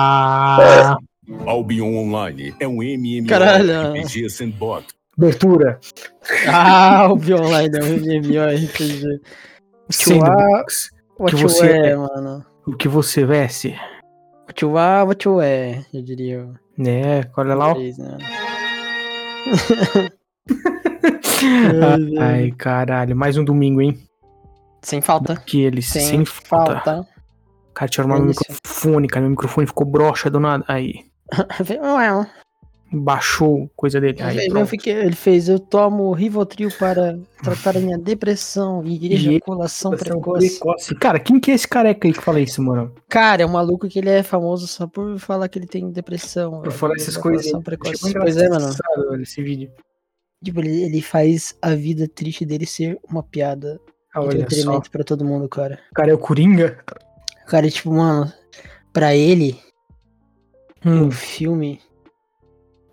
Ah! Albion Online é um Caralho. MMORPG sandbox. Abertura. Ah, o Online é um MMORPG. Sandbox. What Que you você é, mano. O que você veste? You é, eu diria. o Né, olha lá. né? Ai, caralho. Mais um domingo, hein? Sem falta. Que eles Sem, sem falta. falta. Cara, tinha arrumado meu Delícia. microfone, cara. Meu microfone ficou broxa do nada. Aí, baixou coisa dele. Aí, Eu fiquei- ele fez, eu tomo Rivotril para tratar a minha depressão e ejaculação precoce. Precoce. Cara, quem que é esse careca aí que fala isso, mano? Cara, é um maluco que ele é famoso só por falar que ele tem depressão. Por falar essas coisas. precoce. Pois é, mano. Esse vídeo. Tipo, ele, ele faz a vida triste dele ser uma piada. Ah, olha só. entretenimento pra todo mundo, cara. O cara é o Coringa. Cara, tipo, mano, pra ele, Hum, o filme.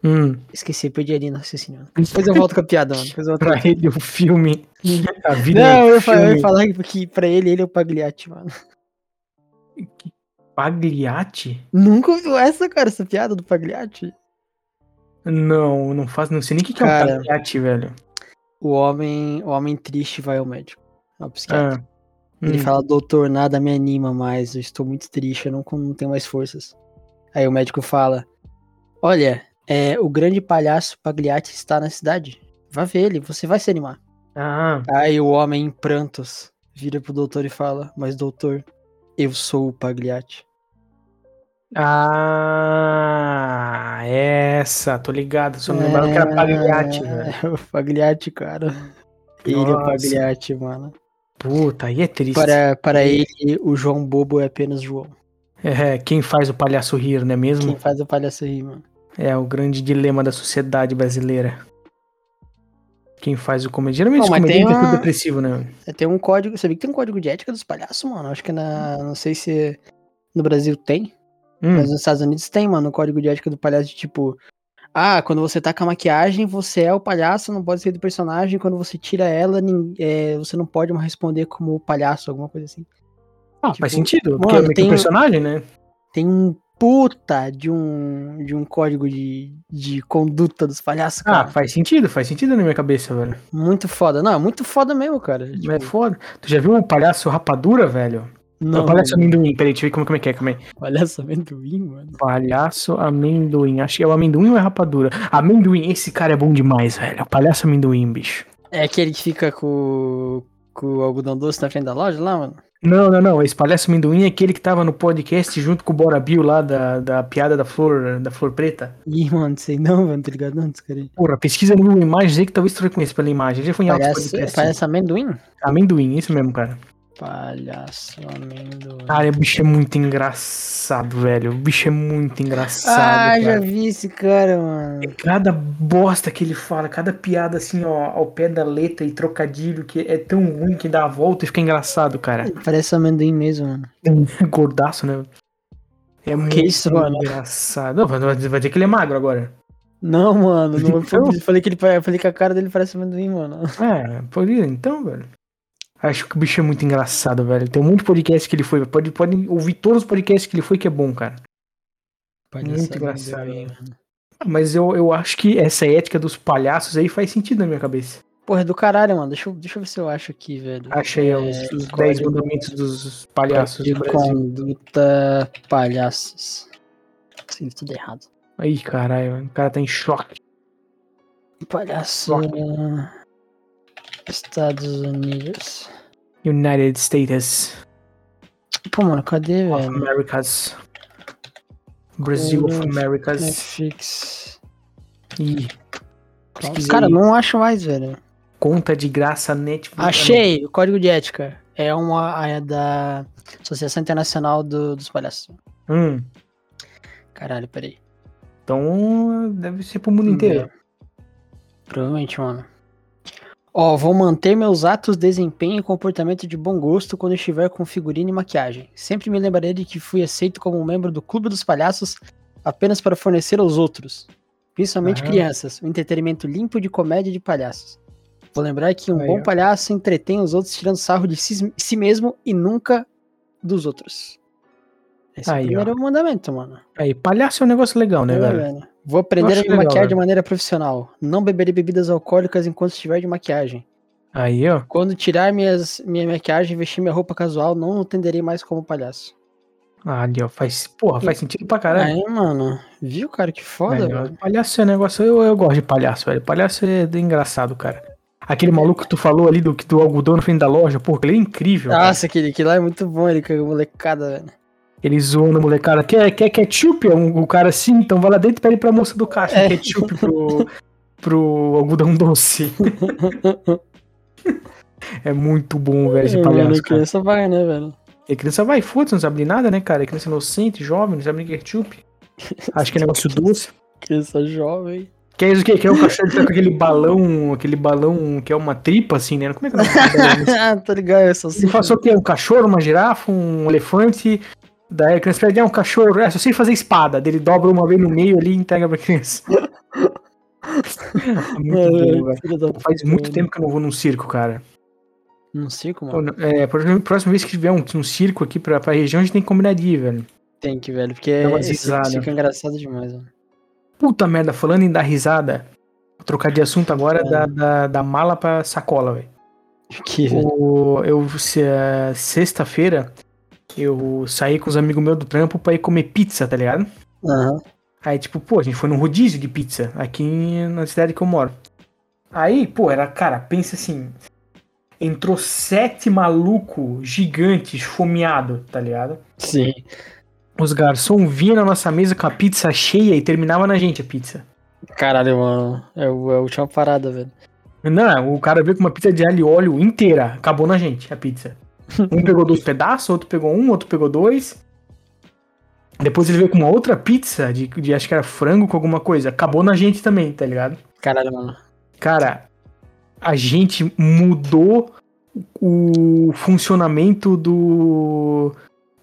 hum. Esqueci, perdi ali no raciocínio. mano. Depois eu volto com a piada, mano. Depois eu volto com a Pra ele, o filme. A vida Não, é eu um ia falar, eu ia filme. falar que pra ele, ele é o Pagliatti, mano. Pagliatti? Nunca ouviu essa, cara, essa piada do Pagliatti? Não, não faz. Não sei nem o que, que é um. Pagliatti, velho. O homem, o homem triste vai ao médico. Ao psiquiatra. Ah. Ele Hum. fala, doutor, nada me anima mais, eu estou muito triste, eu não, não tenho mais forças. Aí o médico fala, olha, é, o grande palhaço Pagliatti está na cidade. Vá ver ele, você vai se animar. Ah, Aí o homem em prantos vira pro doutor e fala, mas doutor, eu sou o Pagliatti. ah, essa, tô ligado. Só não lembrava que era Pagliatti, velho. É, o Pagliatti, cara. Ele é o Nossa. Pagliatti, mano. Puta, aí é triste. Para, para ele, o João Bobo é apenas João. É, quem faz o palhaço rir, não é mesmo? Quem faz o palhaço rir, mano. É o grande dilema da sociedade brasileira. Quem faz o comediante. Geralmente Não, o comediante é tudo uma- depressivo, né? É, Tem um código. Você viu que tem um código de ética dos palhaços, mano? Acho que na. Não sei se no Brasil tem, Hum, mas nos Estados Unidos tem, mano, o código de ética do palhaço de tipo. Ah, quando você tá com a maquiagem, você é o palhaço, não pode ser do personagem. Quando você tira ela, é, você não pode mais responder como palhaço, alguma coisa assim. ah, tipo, faz sentido. Porque é mano, tem- personagem, né? Tem um puta de um, de um código de, de conduta dos palhaços, Ah, cara. faz sentido, faz sentido na minha cabeça, velho. Muito foda. Não, é muito foda mesmo, cara. Tipo, é foda. Tu já viu um palhaço rapadura, velho? Não, Não, palhaço amendoim, peraí, deixa eu ver como, como é que é, calma aí. palhaço amendoim, mano. Palhaço amendoim, acho que é o amendoim ou é rapadura? Amendoim, esse cara é bom demais, velho. Palhaço amendoim, bicho. É aquele que fica com, com o algodão doce na frente da loja lá, mano? Não, não, não. Esse palhaço amendoim é aquele que tava no podcast junto com o Bora Bill lá da, da piada da flor, da flor preta. Ih, mano, não sei não, mano, tá ligado? Não, aí. Porra, pesquisa no Imagens aí que talvez tu reconheça pela imagem. Já foi em altos Palhaço, podcasts. palhaço amendoim? Amendoim, isso mesmo, cara. Palhaço amendoim. Cara, o bicho é muito engraçado, velho. O bicho é muito engraçado. Ah, já cara. vi esse cara, mano. Cada bosta que ele fala, cada piada assim, ó, ao pé da letra e trocadilho, que é tão ruim que dá a volta e fica engraçado, cara. Parece amendoim mesmo, mano. Gordaço, né? É muito isso, mano? engraçado. Não, vai dizer que ele é magro agora. Não, mano, não Então? eu falei que ele eu falei que a cara dele parece amendoim, mano. É, pode ir, então, velho. Acho que o bicho é muito engraçado, velho. Tem um monte de podcast que ele foi. Pode, pode ouvir todos os podcasts que ele foi, que é bom, cara. Palhaço Muito engraçado, mano. Mas eu, eu acho que essa ética dos palhaços aí faz sentido na minha cabeça. Porra, é do caralho, mano. Deixa eu, deixa eu ver se eu acho aqui, velho. Achei É, os, os 10 código- mandamentos dos palhaços de do Brasil. conduta palhaços. Escrevi tudo errado. Aí, caralho, mano, o cara tá em choque. Palhaço. Estados Unidos. United States Pô, mano, cadê, of velho? Americas. Brasil of Americas. Netflix. E pesquisei Cara, não acho mais, velho. conta de graça Netflix. Achei o código de ética. É uma é da Associação Internacional do- dos Palhaços. Hum, Caralho, peraí. então deve ser pro mundo inteiro. Provavelmente, mano. Ó, vou manter meus atos, desempenho e comportamento de bom gosto quando estiver com figurino e maquiagem. Sempre me lembrarei de que fui aceito como membro do Clube dos Palhaços apenas para fornecer aos outros, principalmente Aham. crianças, um entretenimento limpo de comédia de palhaços. Vou lembrar que um Aí, bom ó. palhaço entretém os outros tirando sarro de si, si mesmo e nunca dos outros. Esse é Aí, o primeiro mandamento, mano. Aí, palhaço é um negócio legal, né, É, velho? velho. Vou aprender a me legal, maquiar de maneira profissional. Não beberei bebidas alcoólicas enquanto estiver de maquiagem. Aí, ó. Quando tirar minhas, minha maquiagem e vestir minha roupa casual, não atenderei mais como palhaço. Ah, ali, ó. Faz, porra, faz sentido pra caralho. Aí, mano. Viu, cara? Que foda, velho. palhaço é negócio. Eu, eu gosto de palhaço, velho. Palhaço é engraçado, cara. Aquele maluco que tu falou ali do, do algodão no frente da loja, porra, ele é incrível. cara. Nossa, aquele, aquele lá é muito bom, ele com a molecada, velho. Ele zoando a molecada. Quer, quer ketchup? Um, o cara assim, então vai lá dentro e pede pra moça do caixa É. ketchup pro, pro algodão doce. é muito bom, velho, esse É, palhaço. mano, cara. criança vai, né, velho? E a criança vai, foda-se, não sabe de nada, né, cara? A criança inocente, jovem, não sabe nem ketchup. Acho que é negócio doce. Criança jovem. Que é isso o quê? Que é o cachorro que tá com aquele balão, aquele balão que é uma tripa, assim, né? Como é que é ah, tô ligado, eu sou Ele passou o quê? Um cachorro, uma girafa, um elefante. Daí a criança pede, ah, um cachorro. É, só sei fazer espada. Daí ele dobra uma vez no meio ali e entrega pra criança. É muito bom, velho. Pô, Faz muito tempo que eu não vou num circo, cara. Num circo, mano? É, próxima próxima vez que tiver um, um circo aqui pra, pra região, a gente tem que combinar de ir, velho. Tem que, velho, porque risada. fica engraçado demais, mano. Puta merda, falando em dar risada, vou trocar de assunto agora É. da, da, da mala pra sacola, velho. Que, velho. O- Eu, se- eh, sexta-feira, eu saí com os amigos meus do trampo pra ir comer pizza, tá ligado? Aham. Aí, tipo, pô, a gente foi num rodízio de pizza aqui na cidade que eu moro. Aí, pô, era, cara, pensa assim. Entrou sete maluco gigante, esfomeado, tá ligado? Sim. Os garçom vinham na nossa mesa com a pizza cheia e terminava na gente a pizza. Caralho, mano. É, o- é a última parada, velho. Não, o cara veio com uma pizza de alho e óleo inteira. Acabou na gente a pizza. Um pegou dois pedaços, outro pegou um, outro pegou dois. Depois ele veio com uma outra pizza de, de acho que era frango com alguma coisa. Acabou na gente também, tá ligado? Caralho, mano. Cara, a gente mudou o funcionamento do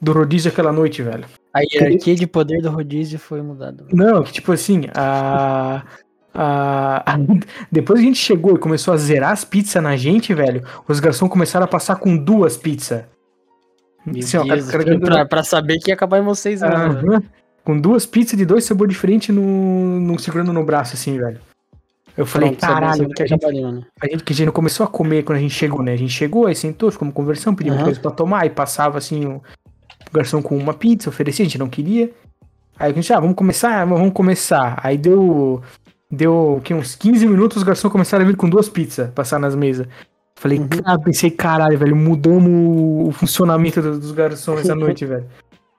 do rodízio aquela noite, velho. A hierarquia de poder do rodízio foi mudada. Não, que tipo assim, a, a- depois que a gente chegou e começou a zerar as pizzas na gente, velho, os garçons começaram a passar com duas pizzas. Assim, ó, Deus, cara- cara- pra, pra saber que ia acabar em vocês, mano. velho. Aham. Com duas pizzas de dois sabores diferentes no, no, segurando no braço, assim, velho. Eu falei, Pronto, caralho, que a gente, mano. a gente, que a gente não começou a comer quando a gente chegou, né? A gente chegou, aí sentou, ficamos conversando, pedimos Aham. coisa pra tomar, e passava assim o, o garçom com uma pizza, oferecia, a gente não queria. Aí a gente, ah, vamos começar? Vamos começar. Aí deu. Deu o quê? uns 15 minutos, os garçons começaram a vir com duas pizzas, passar nas mesas. Falei, Uhum. cara, pensei, caralho, velho, mudamos o- funcionamento do- dos garçons essa noite, velho.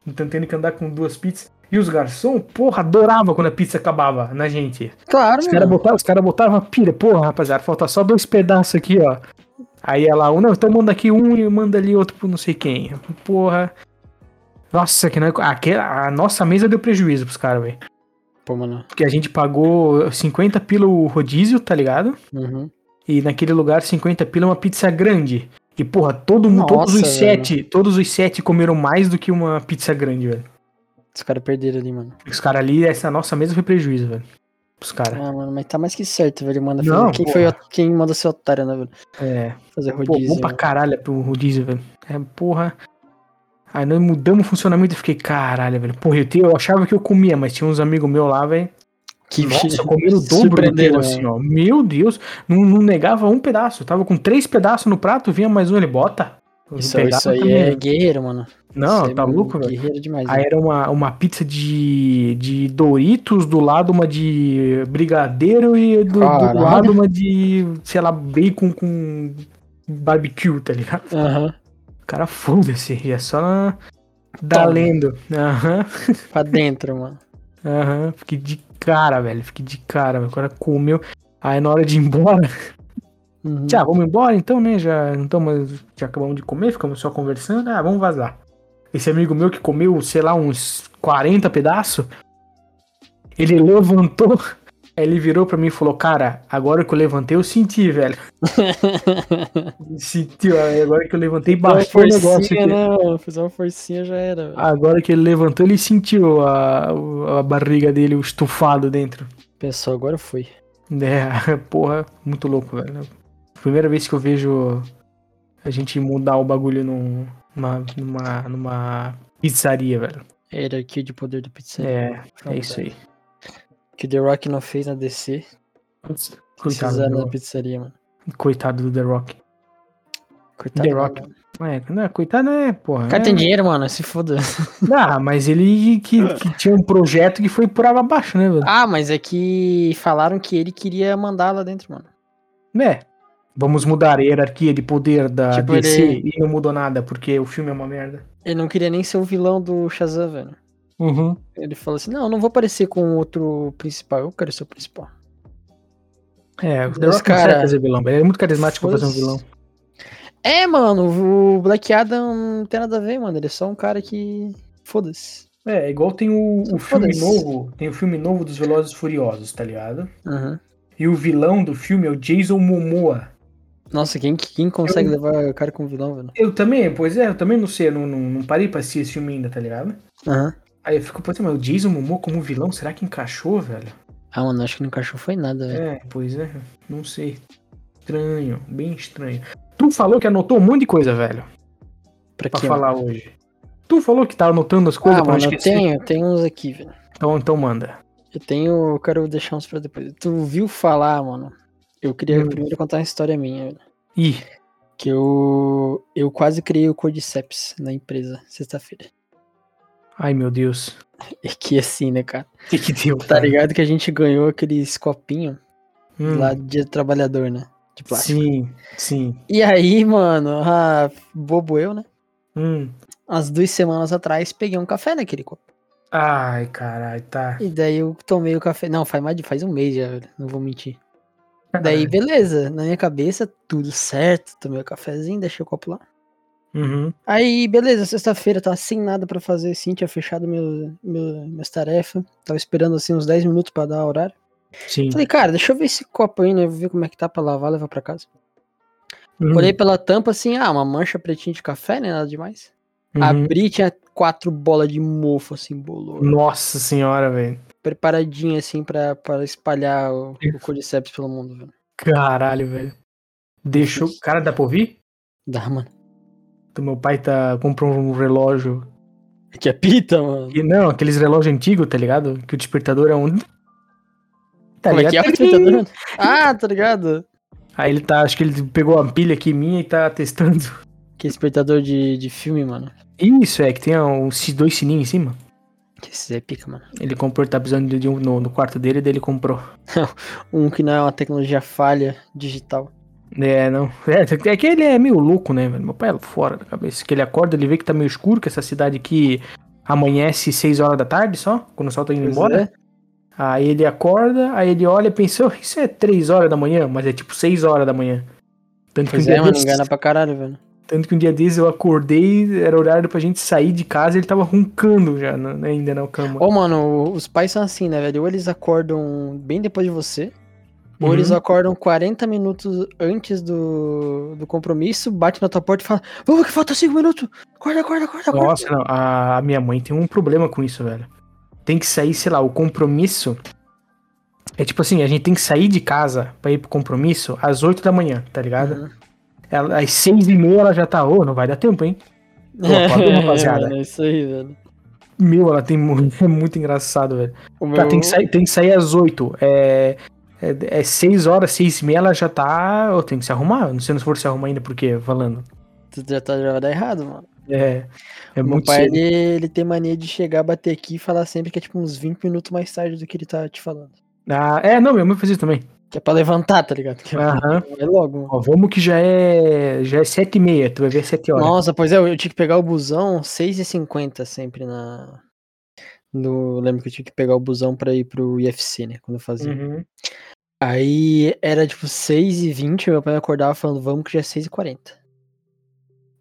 Então tendo que andar com duas pizzas. E os garçons, porra, adoravam quando a pizza acabava na gente. Claro, Os caras botavam, cara botavam pilha, porra, rapaziada, falta só dois pedaços aqui, ó. Aí ela, um, não, então manda aqui um e manda ali outro pro não sei quem. Porra. Nossa, que não, aquela, a nossa mesa deu prejuízo pros caras, velho. Pô, mano. Porque a gente pagou 50 pila o rodízio, tá ligado? Uhum. E naquele lugar 50 pila uma pizza grande. E porra, todo mundo, todos Nossa, os velho. sete, todos os sete comeram mais do que uma pizza grande, velho. Os caras perderam ali, mano. Os caras ali, essa nossa mesa foi prejuízo, velho. Os caras. Ah, mano, mas tá mais que certo, velho. Manda Não. Quem, porra. foi, quem mandou ser otário, né, velho? É. Fazer Pô, rodízio. bom pra mano. caralho pro rodízio, velho. É, porra. Aí nós mudamos o funcionamento e fiquei, caralho, velho. Porra, eu, te- eu achava que eu comia, mas tinha uns amigos meus lá, velho. Que Nossa, comeram o dobro do assim, ó. Meu Deus. Não, não negava um pedaço. Eu tava com três pedaços no prato, vinha mais um, ele bota. Isso, isso aí também. é guerreiro, mano. Não, Isso tá é louco, velho. Guerreiro demais. Aí né? era uma, uma pizza de, de Doritos, do lado uma de brigadeiro e do, do lado uma de, sei lá, bacon com barbecue, tá ligado? Aham. Cara, foda-se, é só na- da Toma. lendo. Aham, Pra dentro, mano. aham, fiquei de cara, velho, fiquei de cara. O cara comeu, aí na hora de ir embora, Uhum. já, vamos embora então, né, já, então, já acabamos de comer, ficamos só conversando, ah, vamos vazar. Esse amigo meu que comeu, sei lá, uns 40 pedaços, ele levantou, ele virou pra mim e falou, cara, agora que eu levantei eu senti, velho. Senti, ó, agora que eu levantei, baixou o negócio aqui. né, mano? Fiz uma forcinha já era, velho. Agora que ele levantou, ele sentiu a, a barriga dele, o estufado dentro. Pessoal, agora foi. É, porra, muito louco, velho. Primeira vez que eu vejo a gente mudar o bagulho num, numa, numa, numa pizzaria, velho. Hierarquia de poder do pizzaria. É, é isso aí. Que The Rock não fez na DC. Putz, Coitado, na do, pizzaria, mano. coitado do The Rock. Coitado. The Rock. É, não, é, coitado é, porra. O cara é- tem dinheiro, mano. Se foda. Ah, mas ele que, que tinha um projeto que foi por água abaixo, né, velho? Ah, mas é que falaram que ele queria mandar lá dentro, mano. Né? Vamos mudar a hierarquia de poder da Tipo, DC ele- e não mudou nada, porque o filme é uma merda. Ele não queria nem ser o vilão do Shazam, velho. Uhum. Ele falou assim: não, eu não vou aparecer com outro principal, eu quero ser o principal. É, o The Rock cara- consegue fazer vilão. Ele é muito carismático pra fazer um vilão. É, mano, o Black Adam não tem nada a ver, mano. Ele é só um cara que. Foda-se. É, igual tem o, o filme novo, tem o filme novo dos Velozes Furiosos, tá ligado? Uhum. E o vilão do filme é o Jason Momoa. Nossa, quem, quem consegue Eu- levar o cara como vilão, velho? Eu também, pois é, eu também não sei, eu não, não, não parei pra assistir esse filme ainda, tá ligado? Aham. Aí eu fico pensando, mas o Jason Momoa como vilão, será que encaixou, velho? Ah, mano, acho que não encaixou foi nada, velho. É, pois é, não sei. Estranho, bem estranho. Tu falou que anotou um monte de coisa, velho, Pra pra quê? falar hoje. Tu falou que tá anotando as coisas ah, pra não mano, eu esquecer. tenho, eu tenho uns aqui, velho. Então, então manda. Eu tenho. Eu quero deixar uns pra depois. Tu viu falar, mano? Eu queria Hum. primeiro contar uma história minha, velho. Ih, Que eu. Eu quase criei o Cordyceps na empresa, sexta-feira. Ai meu Deus. É que assim, né, cara? O que que deu? Tá cara? ligado que a gente ganhou aqueles copinhos Hum, lá de dia do trabalhador, né? De plástico. Sim, sim. E aí, mano, ah, bobo eu, né? Hum. Umas duas semanas atrás peguei um café naquele copo. Ai, caralho, tá. E daí eu tomei o café. Não, faz mais de faz um mês já, não vou mentir. Daí, beleza, na minha cabeça, tudo certo. Tomei o cafezinho, deixei o copo lá. Uhum. Aí, beleza, sexta-feira, tava sem nada pra fazer, assim, tinha fechado meu, meu, minhas tarefas. Tava esperando, assim, uns 10 minutos pra dar horário. Sim. Falei, cara, deixa eu ver esse copo aí, né? Vou ver como é que tá pra lavar, levar pra casa. Uhum. Olhei pela tampa, assim, ah, uma mancha pretinha de café, né? Nada demais. Uhum. Abri, tinha quatro bolas de mofo, assim, bolor. Nossa senhora, velho. Preparadinha, assim, pra, pra espalhar o, o Cordyceps pelo mundo, velho. Caralho, velho. Deixou. Cara, dá pra ouvir? Dá, mano. Do meu pai tá comprou um relógio. Que é pita, mano. E não, aqueles relógios antigos, tá ligado? Que o despertador é um. Tá Como é que é o ligado? despertador? Ah, tá ligado? Aí ele tá. Acho que ele pegou a pilha aqui minha e tá testando. Que despertador de, de filme, mano. Isso, é, que tem uns dois sininhos em cima. Que esse é pica, mano. Ele comprou, tá precisando de um no, no quarto dele, daí ele comprou. Um que não é uma tecnologia falha digital. É, não. É, é que ele é meio louco, né, velho? Meu pai é fora da cabeça. Que ele acorda, ele vê que tá meio escuro, que essa cidade aqui amanhece 6 horas da tarde só, quando o sol tá indo Pois embora. é. Aí ele acorda, aí ele olha e pensa, "Oh, isso é 3 horas da manhã, mas é tipo 6 horas da manhã. Tanto que, um Pois dia é, mano, desses, engana pra caralho, velho. tanto que um dia desses eu acordei, era horário pra gente sair de casa e ele tava roncando já na- ainda na cama. Ô, mano, os pais são assim, né, velho? Ou eles acordam bem depois de você, ou Uhum. eles acordam 40 minutos antes do, do compromisso, bate na tua porta e fala: Vamos que falta 5 minutos! Acorda, acorda, acorda, acorda. Nossa, não, a, minha mãe tem um problema com isso, velho. Tem que sair, sei lá, o compromisso. É tipo assim, a gente tem que sair de casa pra ir pro compromisso às 8 da manhã, tá ligado? Uhum. Ela, às 6 e meia ela já tá, ô, não vai dar tempo, hein? Pô, acorda rapaziada. mano, é isso aí, velho. Meu, ela tem muito, é muito engraçado, velho. O Tá, meu- tem, que sair, tem que sair às 8. É, é, é 6 horas, 6 e meia ela já tá. Ô, tem que se arrumar. Não sei se for se arrumar ainda, porque falando. Tu já, tá, já vai dar errado, mano. É, é Meu muito pai, cedo. ele, ele tem mania de chegar, bater aqui e falar sempre que é tipo uns 20 minutos mais tarde do que ele tá te falando. Ah, é, não, minha mãe faz isso também. Que é pra levantar, tá ligado? Que é, Aham. é logo. Ó, vamos que já é. Já é 7 e meia, tu vai ver 7 horas. Nossa, pois é, eu, eu tinha que pegar o busão 6h50 sempre na. No, eu lembro que eu tinha que pegar o busão pra ir pro IFC, né? Quando eu fazia. Uhum. Aí era tipo 6h20, meu pai me acordava falando, vamos que já é 6h40.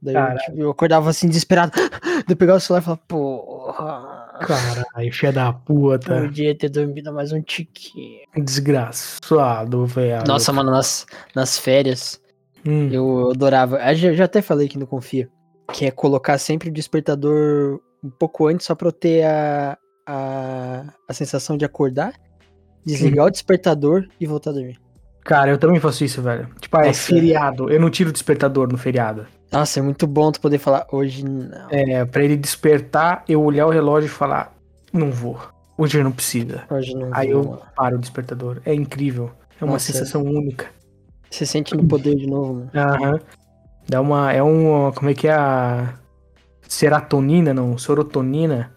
Daí eu, tipo, eu acordava assim, desesperado. Daí eu pegava o celular e falava, porra. Caralho, filha da puta. Podia ter dormido mais um tiquinho. Desgraçado, velho. Nossa, mano, nas, nas férias, Hum, eu adorava. Eu já, já até falei que não confia. Que é colocar sempre o despertador um pouco antes, só pra eu ter a, a, a sensação de acordar, desligar o despertador e voltar a dormir. Cara, eu também faço isso, velho. Tipo, é Nossa. feriado. Eu não tiro o despertador no feriado. Nossa, é muito bom tu poder falar hoje não. É, pra ele despertar, eu olhar o relógio e falar, não vou. Hoje não precisa. Hoje não Aí vou, eu mano. paro o despertador. É incrível. É uma Nossa, sensação única. Você sente no poder de novo, mano. Aham. Dá uma. É um. Como é que é a. Serotonina, não? Serotonina.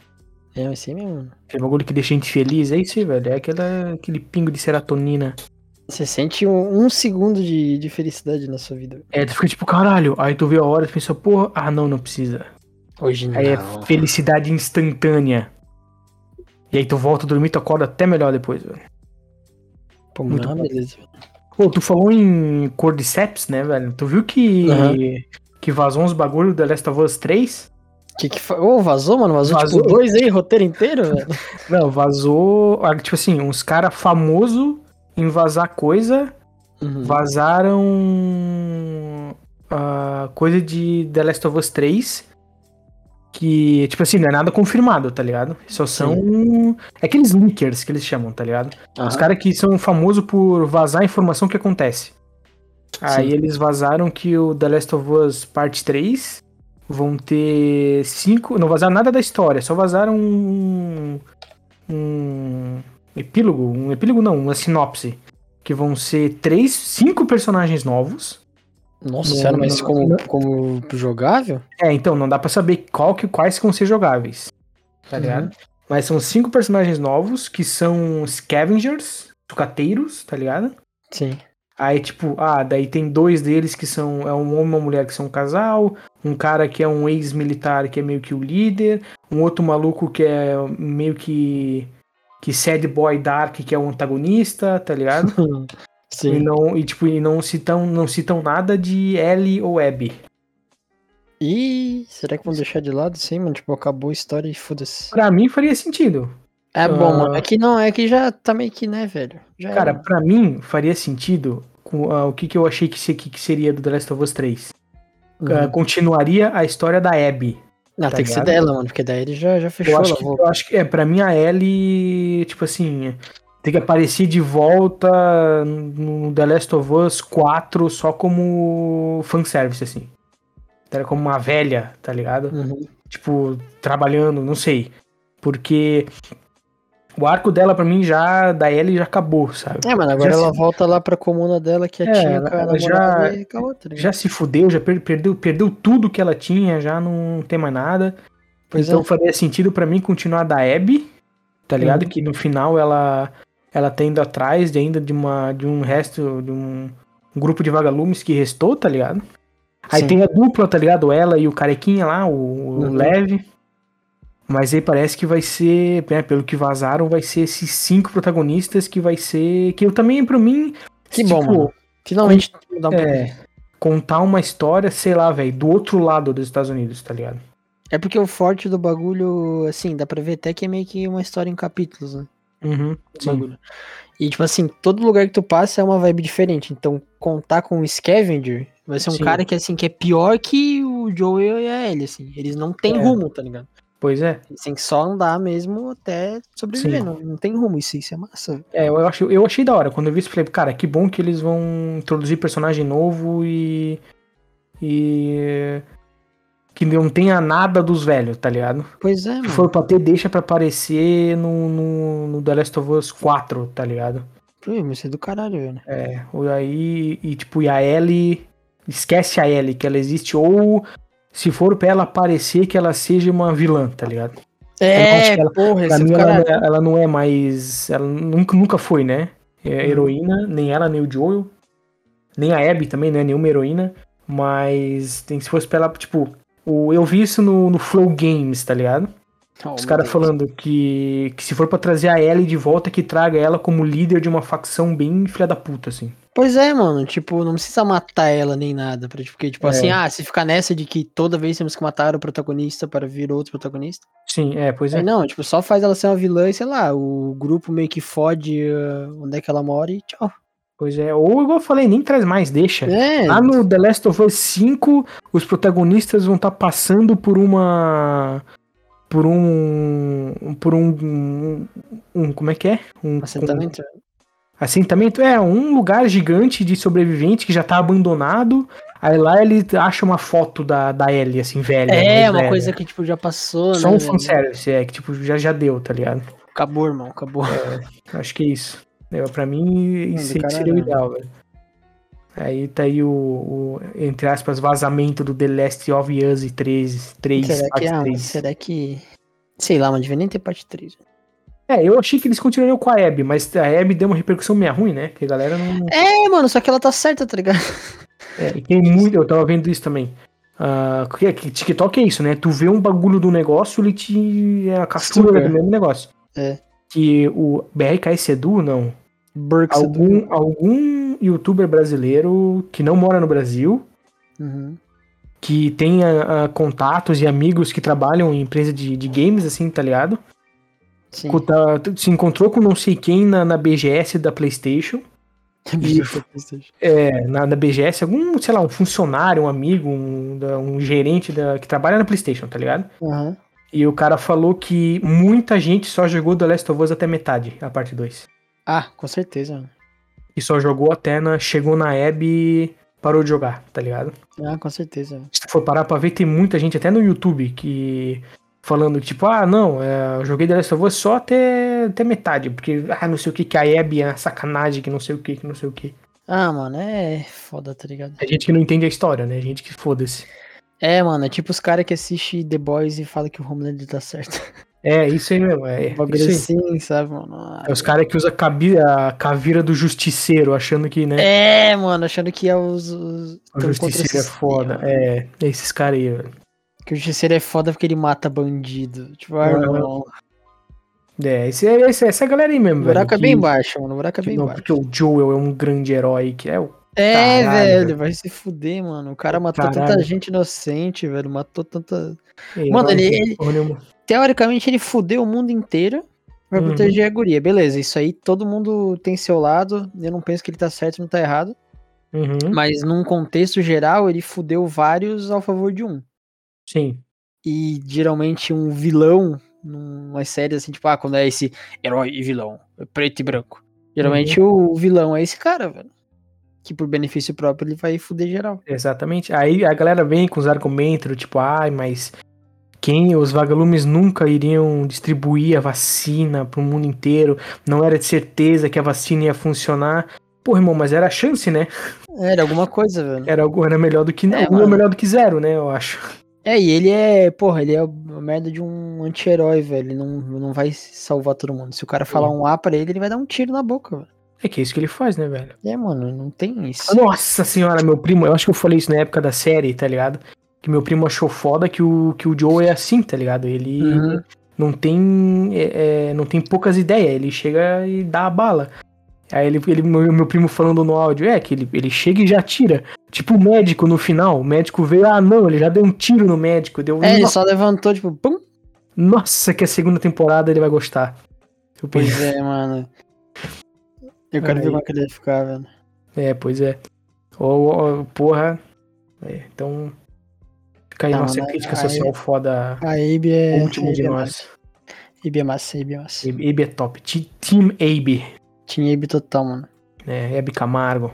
É assim mesmo. Aquele bagulho que deixa a gente feliz. É isso aí, velho. É aquela, aquele pingo de serotonina. Você sente um, um segundo de, de felicidade na sua vida. É, tu fica tipo, caralho. Aí tu vê a hora e pensa, porra, ah, não, não precisa. Hoje não. Aí é felicidade instantânea. E aí tu volta a dormir, tu acorda até melhor depois, velho. Pô, muito não, bom. beleza. Pô, tu falou em Cordyceps, né, velho? Tu viu que. Aham. Que vazou uns bagulho The Last of Us 3? Que que foi? Ô, vazou, mano? Vazou, Vazou. tipo dois aí, roteiro inteiro, velho. Não, vazou. ah, Tipo assim, uns cara famoso em vazar coisa. Uhum. Vazaram. ah, coisa de The Last of Us 3. Que, tipo assim, não é nada confirmado, tá ligado? Só são. É aqueles leakers que eles chamam, tá ligado? Os Aham. caras que são famosos por vazar informação que acontece. Aí Sim. eles vazaram que o The Last of Us Parte 3 vão ter cinco. Não vazaram nada da história, só vazaram um. Um epílogo. Um epílogo não, uma sinopse. Que vão ser três, cinco personagens novos. Nossa Não, senhora, mas não, como, não. como jogável? É, então, não dá pra saber qual que, quais vão ser jogáveis. Tá Uhum. ligado? Mas são cinco personagens novos que são scavengers, sucateiros, tá ligado? Sim. Aí, tipo, ah, daí tem dois deles que são. É um homem e uma mulher que são um casal. Um cara que é um ex-militar que é meio que o líder. Um outro maluco que é meio que. Que sad boy dark, que é o antagonista, tá ligado? E Sim. não, e, tipo, e não citam, não citam nada de Ellie ou Abby. Ih, será que vão deixar de lado sim, mano? Tipo, acabou a história e foda-se. Pra mim faria sentido. É bom, Ah. mano. É que não, é que já tá meio que, né, velho? Já Cara, era. pra mim faria sentido com ah, o que, que eu achei que, que, seria do The Last of Us 3. Ah, Uhum. continuaria a história da Abby. Não, tá tem que ser ligado? dela, mano, porque daí ele já, já fechou Eu acho, que, eu acho que, é, pra mim a Ellie, tipo assim, tem que aparecer de volta no The Last of Us 4 só como fanservice, assim. Era como uma velha, tá ligado? Uhum. Tipo, trabalhando, não sei. Porque o arco dela, pra mim, já, da Ellie já acabou, sabe? É, mano, agora Já ela se- volta lá pra comuna dela, que é É, tia ela- a ela já- e com a outra. né? Já se fudeu, já per- perdeu, perdeu tudo que ela tinha, já não tem mais nada. Pois então é. faria sentido pra mim continuar da Abby, tá ligado? Uhum. Que no final ela ela tá indo atrás de ainda de uma de um resto de um, um grupo de vagalumes que restou, tá ligado? Aí Sim. tem a dupla, tá ligado? Ela e o carequinha lá, o, o Uhum. Leve. Mas aí parece que vai ser, né, pelo que vazaram, vai ser esses cinco protagonistas que vai ser que eu também pra mim Que tipo, bom, mano. Finalmente mudar um é, contar uma história, sei lá, velho, do outro lado dos Estados Unidos, tá ligado? É porque o forte do bagulho, assim, dá pra ver até que é meio que uma história em capítulos, né? Uhum, sim. bagulho. E, tipo assim, todo lugar que tu passa é uma vibe diferente. Então, contar com o Scavenger vai ser um Sim. cara que, assim, que é pior que o Joel e a Ellie, assim. Eles não têm É. rumo, tá ligado? Pois é. Eles têm que só andar mesmo até sobreviver. Não, não tem rumo, isso, isso é massa. É, eu achei, eu achei da hora. Quando eu vi isso, eu falei, cara, que bom que eles vão introduzir personagem novo e. E. Que não tenha nada dos velhos, tá ligado? Pois é, Se mano. for pra ter, deixa pra aparecer no, no, no The Last of Us 4, tá ligado? Mas isso é do caralho, velho. É, ou aí, e tipo, e a Ellie, esquece a Ellie, que ela existe, ou se for pra ela aparecer, que ela seja uma vilã, tá ligado? É, ela- porra, Pra mim, ela, é- ela não é mais. Ela nunca, nunca foi, né? É Uhum. heroína, nem ela, nem o Joel. Nem a Abby também não é nenhuma heroína. Mas tem, se fosse pra ela, tipo. O, eu vi isso no, no Flow Games, tá ligado? Oh, Os caras falando que, que se for pra trazer a Ellie de volta, que traga ela como líder de uma facção bem filha da puta, assim. Pois é, mano, tipo, não precisa matar ela nem nada, pra, porque, tipo É. assim, ah, se ficar nessa de que toda vez temos que matar o protagonista para vir outro protagonista. Sim, é, pois é. Aí não, tipo, só faz ela ser uma vilã e, sei lá, o grupo meio que fode ah, onde é que ela mora e tchau. Pois é. Ou, igual eu falei, nem traz mais, deixa. É, Lá no The Last of Us 5, os protagonistas vão estar passando por uma. Por um. Por um. um- um- como é que é? Um assentamento. Um assentamento? É, um lugar gigante de sobrevivente que já tá abandonado. Aí lá ele acha uma foto da, da Ellie, assim, velha. É, uma velha. coisa que, tipo, já passou, Só né? um velho? fanservice, é, que tipo, já, já deu, tá ligado? Acabou, irmão, acabou. Acho que é isso. Eu, pra mim, Hum, isso seria o ideal, velho. Aí tá aí o, o, entre aspas, vazamento do The Last of Us 3, 3 será que, parte ah, mas 3. será que... Sei lá, mas devia nem ter parte 3. É, eu achei que eles continuariam com a Abby, mas a Abby deu uma repercussão meio ruim, né? Que a galera não... É, mano, só que ela tá certa, tá ligado? É, e tem muito, eu tava vendo isso também. Ah, que, que TikTok é isso, né? Tu vê um bagulho do negócio, ele te. É a captura do mesmo negócio. É. Que o BRKS Edu, não. Burks Algum, algum youtuber brasileiro que não mora no Brasil, Uhum. que tenha ah, contatos e amigos que trabalham em empresa de, de games, assim, tá ligado? Sim. Tá- se encontrou com não sei quem na, na BGS da PlayStation. É, na, na BGS, algum, sei lá, um funcionário, um amigo, um, um gerente da, que trabalha na PlayStation, tá ligado? Aham. E o cara falou que muita gente só jogou The Last of Us até metade, a parte 2. Ah, com certeza. E só jogou até na. Chegou na Abby e parou de jogar, tá ligado? Ah, com certeza. Se tu for parar pra ver, tem muita gente, até no YouTube, que. Falando, tipo, ah, não, é, eu joguei The Last of Us só até, até metade, porque, ah, não sei o que, que a Abby é sacanagem, que não sei o que, que não sei o que. Ah, mano, é foda, tá ligado? É gente que não entende a história, né? Gente que foda-se. É, mano, é tipo os caras que assistem The Boys e falam que o Homelander tá certo. É, isso aí mesmo, é. Um bagulho assim, sabe, mano? É os caras que usam a caveira do justiceiro, achando que, né? É, mano, achando que é os. os o justiceiro é foda. É, é esses caras aí, velho. Que o justiceiro é foda porque ele mata bandido. Tipo, ah, irmão. É, esse, é- esse, essa galera aí mesmo, O velho. buraco é que- bem baixo, mano. O buraco é bem não, baixo. porque o Joel é um grande herói, que é o. É, Caralho, velho, velho. vai se fuder, mano. O cara matou Caralho. tanta gente inocente, velho. Matou tanta. herói Mano, ele- ele-. Teoricamente, ele fudeu o mundo inteiro pra Uhum. proteger a guria. Beleza, isso aí todo mundo tem seu lado. Eu não penso que ele tá certo e não tá errado. Uhum, Mas num contexto geral, ele fudeu vários ao favor de um. Sim. E geralmente um vilão, numa série assim, tipo, ah, quando é esse herói e vilão, preto e branco. Geralmente o vilão é esse cara, velho. Que por benefício próprio ele vai fuder geral. Exatamente. Aí a galera vem com os argumentos, tipo, ai, mas quem os vagalumes nunca iriam distribuir a vacina pro mundo inteiro, não era de certeza que a vacina ia funcionar. Pô, irmão, mas era a chance, né? Era alguma coisa, velho. Era algo era melhor do que É, é mano. melhor do que zero, né? Eu acho. É, e ele é, porra, ele é a merda de um anti-herói, velho. Ele não, não vai salvar todo mundo. Se o cara falar um A pra ele, ele vai dar um tiro na boca, velho. É que é isso que ele faz, né, velho? É, mano, não tem isso. Nossa senhora, meu primo, eu acho que eu falei isso na época da série, tá ligado? Que meu primo achou foda que o, que o Joe é assim, tá ligado? Ele Uhum. não tem é, é, não tem poucas ideias, ele chega e dá a bala. Aí ele, ele meu, meu primo falando no áudio, é que ele, ele chega e já tira. Tipo o médico no final, o médico veio, ah não, ele já deu um tiro no médico, deu É, ele só levantou, tipo, pum. nossa, que a segunda temporada ele vai gostar. Eu pensei, Pois é, mano. Eu quero ver Aí. como é que ele vai ficar, velho. é, pois é. Ô, ô, porra. É, então fica aí Não, nossa né, crítica aí- social foda, A Abe é. o último de é nós. Abe é massa, Abe é massa. Abe é top. Team Abe. Tinha Abe total, mano. É, Abby Camargo.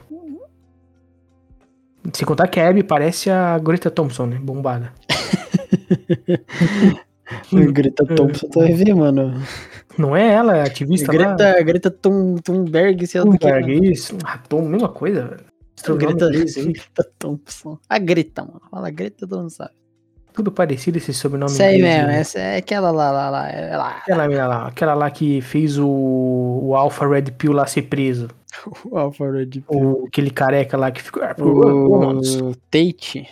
Sem contar que a Abby parece a Greta Thompson, né? Bombada. Greta Thompson, tu vai ver, mano. Não é ela, é ativista lá? Greta, Greta Thun- Thunberg, sei lá do que. Thunberg, mano. isso. Ah, Tom, mesma coisa, velho. Greta. Greta Thompson. A Greta, mano. Fala Greta, todo mundo sabe. Tudo parecido esse sobrenome Isso aí mesmo, né? essa é aquela lá, lá, lá. É lá. Aquela mina lá, aquela lá que fez o, o Alpha Red Pill lá ser preso. O Alpha Red O, aquele careca lá que ficou. ah, ficou- O Tate.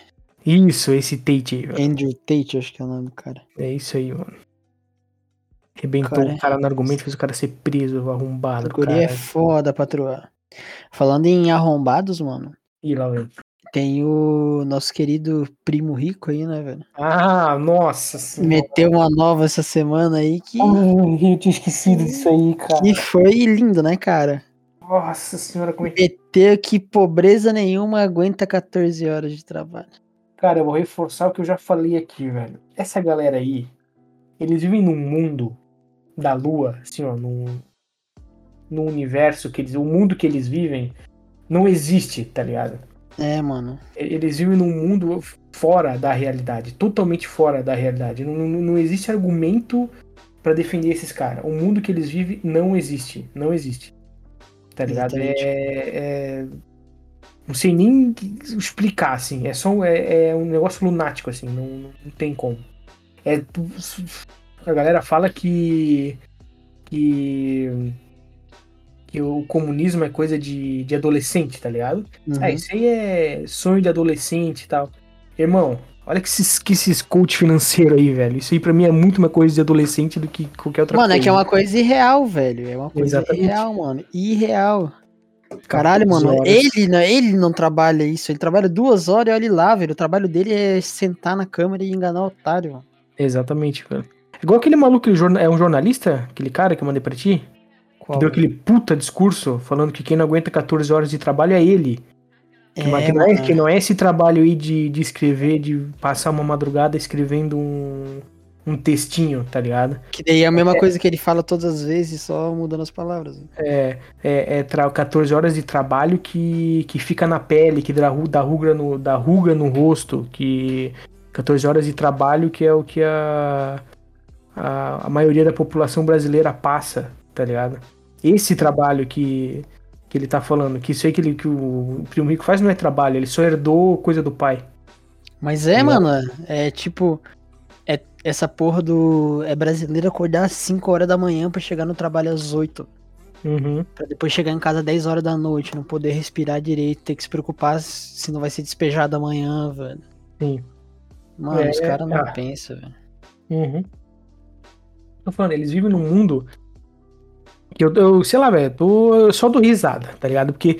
Isso, esse Tate aí, velho. Andrew Tate, acho que é o nome do cara. É isso aí, mano. Arrebentou Cara, o cara no argumento, fez o cara ser preso, arrombado. A guria é cara. foda, patroa. Falando em arrombados, mano. Ih, lá, velho. Tem o nosso querido primo rico aí, né, velho? Ah, nossa senhora. Meteu uma nova essa semana aí que, Ai, eu tinha esquecido disso aí, cara. que foi lindo, né, cara? Nossa senhora, como é que. Meteu que pobreza nenhuma aguenta 14 horas de trabalho. Cara, eu vou reforçar o que eu já falei aqui, velho. Essa galera aí, eles vivem num mundo da lua, assim, ó, num, num universo que eles. O mundo que eles vivem não existe, tá ligado? É, mano. Eles vivem num mundo fora da realidade, totalmente fora da realidade. Não, não, não existe argumento pra defender esses caras. O mundo que eles vivem não existe. Não existe. Tá ligado? É, é- Não sei nem explicar, assim. É só é, é um negócio lunático, assim. Não, não tem como. É, a galera fala que. que. Que o comunismo é coisa de, de adolescente, tá ligado? Uhum. Ah, isso aí é sonho de adolescente e tal. Irmão, olha que esses, que esses coach financeiro aí, velho. Isso aí pra mim é muito uma coisa de adolescente do que qualquer outra Mano, coisa. é que é uma coisa irreal, velho. É uma coisa Exatamente. irreal, mano. Irreal. Caralho, 14 mano. horas. Ele, não- ele não trabalha isso. Ele trabalha duas horas e olha lá, velho. O trabalho dele é sentar na câmera e enganar o otário. mano. Exatamente, velho. Igual aquele maluco, jorna- é um jornalista, aquele cara que eu mandei pra ti, Qual? deu aquele puta discurso falando que quem não aguenta 14 horas de trabalho é ele. Que, É, que não, é, que não é esse trabalho aí de, de escrever, de passar uma madrugada escrevendo um, um textinho, tá ligado? Que daí é a mesma coisa que ele fala todas as vezes, só mudando as palavras. É, é, é tra- 14 horas de trabalho que, que fica na pele, que dá, dá, ruga no, dá ruga no rosto, que 14 horas de trabalho que é o que a, a, a maioria da população brasileira passa, tá ligado? Esse trabalho que, que ele tá falando, que isso aí que, ele, que o Primo Rico faz não é trabalho, ele só herdou coisa do pai. Mas é, Não. mano, é tipo. É essa porra do. É brasileiro acordar às 5 horas da manhã pra chegar no trabalho às 8. Uhum. Pra depois chegar em casa às 10 horas da noite, não poder respirar direito, ter que se preocupar se não vai ser despejado amanhã, velho. Sim. Mano, É, os caras não ah. pensam, velho. Uhum. Tô falando, eles vivem num mundo que eu, eu sei lá, velho, eu só dou risada, tá ligado? Porque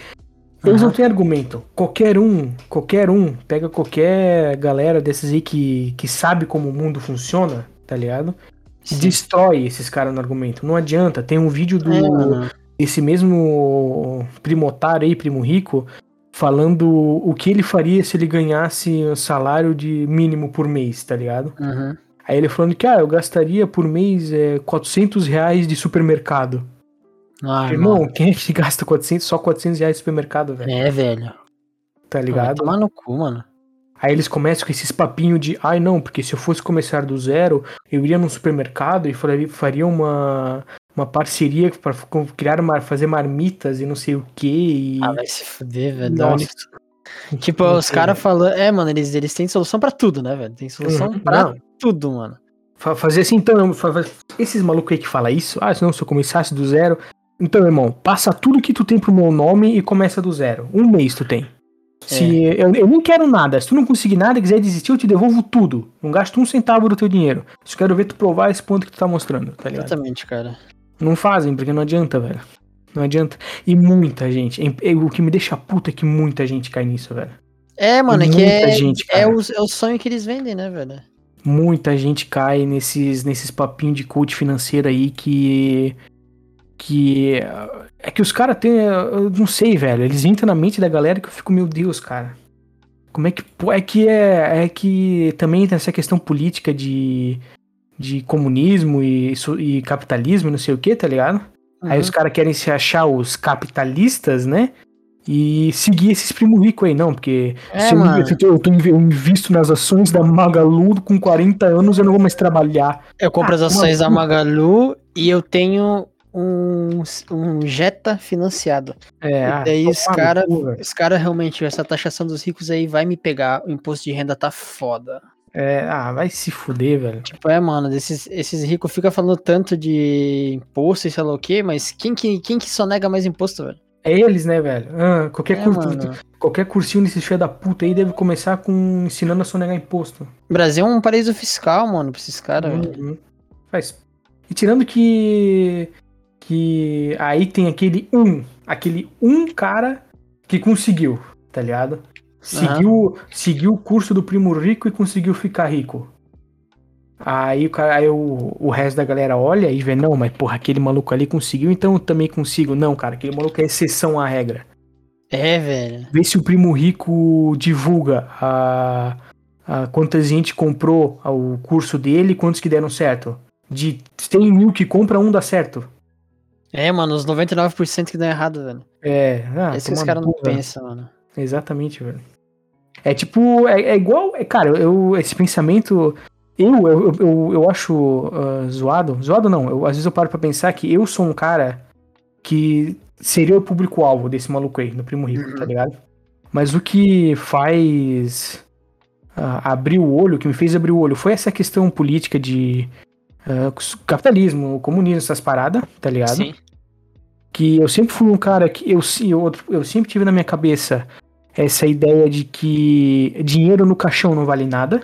eles Aham. não têm argumento. Qualquer um, qualquer um, pega qualquer galera desses aí que, que sabe como o mundo funciona, tá ligado? Sim. Destrói esses caras no argumento. Não adianta. Tem um vídeo do É, esse mesmo primotário aí, primo rico, falando o que ele faria se ele ganhasse um salário de mínimo por mês, tá ligado? Uhum. Aí ele falando que, ah, eu gastaria por mês é, 400 reais de supermercado. Ah, Irmão, mano. quem é que gasta 400, só 400 reais de supermercado, velho? É, velho. Tá Vai ligado? tomar no cu, mano. Aí eles começam com esses papinhos de, ai não, porque se eu fosse começar do zero, eu iria num supermercado e faria, uma, uma parceria para criar, mar, fazer marmitas e não sei o que. E... Ah, vai se fuder, velho. Nossa. Tipo, Não os caras falando. É, mano, eles, eles têm solução pra tudo, né, velho? Tem solução Uhum. pra Não. tudo, mano. Fa- Fazer assim, então, esses malucos aí que fala isso, ah, se não, se eu começasse do zero. Então, irmão, passa tudo que tu tem pro meu nome e começa do zero. Um mês tu tem. Se eu, eu nem quero nada, se tu não conseguir nada e quiser desistir, eu te devolvo tudo. Não gasto um centavo do teu dinheiro. Só quero ver tu provar esse ponto que tu tá mostrando, tá ligado? Exatamente, cara. Não fazem, porque não adianta, velho. Não adianta. E muita gente. é- é- O que me deixa puta é que muita gente cai nisso, velho. É, mano, é que Muita é, gente, é, o, é o sonho que eles vendem, né, velho? muita gente cai nesses, nesses papinhos de coach financeiro aí que. Que. É que os caras têm. Eu não sei, velho. Eles entram na mente da galera que eu fico, meu Deus, cara. Como é que. É que é. É que também tem essa questão política de. De comunismo e, e capitalismo e não sei o que, tá ligado? Aí Uhum. os caras querem se achar os capitalistas, né? E seguir esses primo rico aí, não, porque É, se eu, eu, tô eu invisto nas ações da Magalu com 40 anos, eu não vou mais trabalhar. Eu compro Ah, as ações da Magalu e eu tenho um, um Jetta financiado. É, E daí os cara- cu, velho. Os caras realmente, essa taxação dos ricos aí vai me pegar. O imposto de renda tá foda. É, ah, vai se fuder, velho. Tipo, é, mano, desses, esses ricos ficam falando tanto de imposto e sei lá o quê, mas quem que, quem que só nega mais imposto, velho? É eles, né, velho? Ah, qualquer, É, cur- mano. qualquer cursinho desses filha da puta aí deve começar com ensinando a sonegar imposto. O Brasil é um paraíso fiscal, mano, pra esses caras, velho. Uhum. Faz. E tirando que. Que aí tem aquele um. Aquele um cara que conseguiu, tá ligado? Seguiu, seguiu o curso do primo rico e conseguiu ficar rico. Aí, aí o, o resto da galera olha e vê, não, mas porra, aquele maluco ali conseguiu, então eu também consigo. Não, cara, aquele maluco é exceção à regra. É, velho. Vê se o primo rico divulga a, a quantas gente comprou o curso dele e quantos que deram certo. De 100 mil que compra, um dá certo. É, mano, os 99% que dão errado, velho. É, ah, Esse que os caras não pensam, mano. Exatamente, velho. É tipo, é, é igual, é, cara, eu, esse pensamento, eu, eu, eu, eu acho ah, zoado, zoado não, eu, às vezes eu paro pra pensar que eu sou um cara que seria o público-alvo desse maluco aí, no Primo Rico, tá ligado? Mas o que faz ah, abrir o olho, o que me fez abrir o olho, foi essa questão política de ah, capitalismo, comunismo, essas paradas, tá ligado? Sim. que eu sempre fui um cara que eu, eu, eu sempre tive na minha cabeça essa ideia de que dinheiro no caixão não vale nada.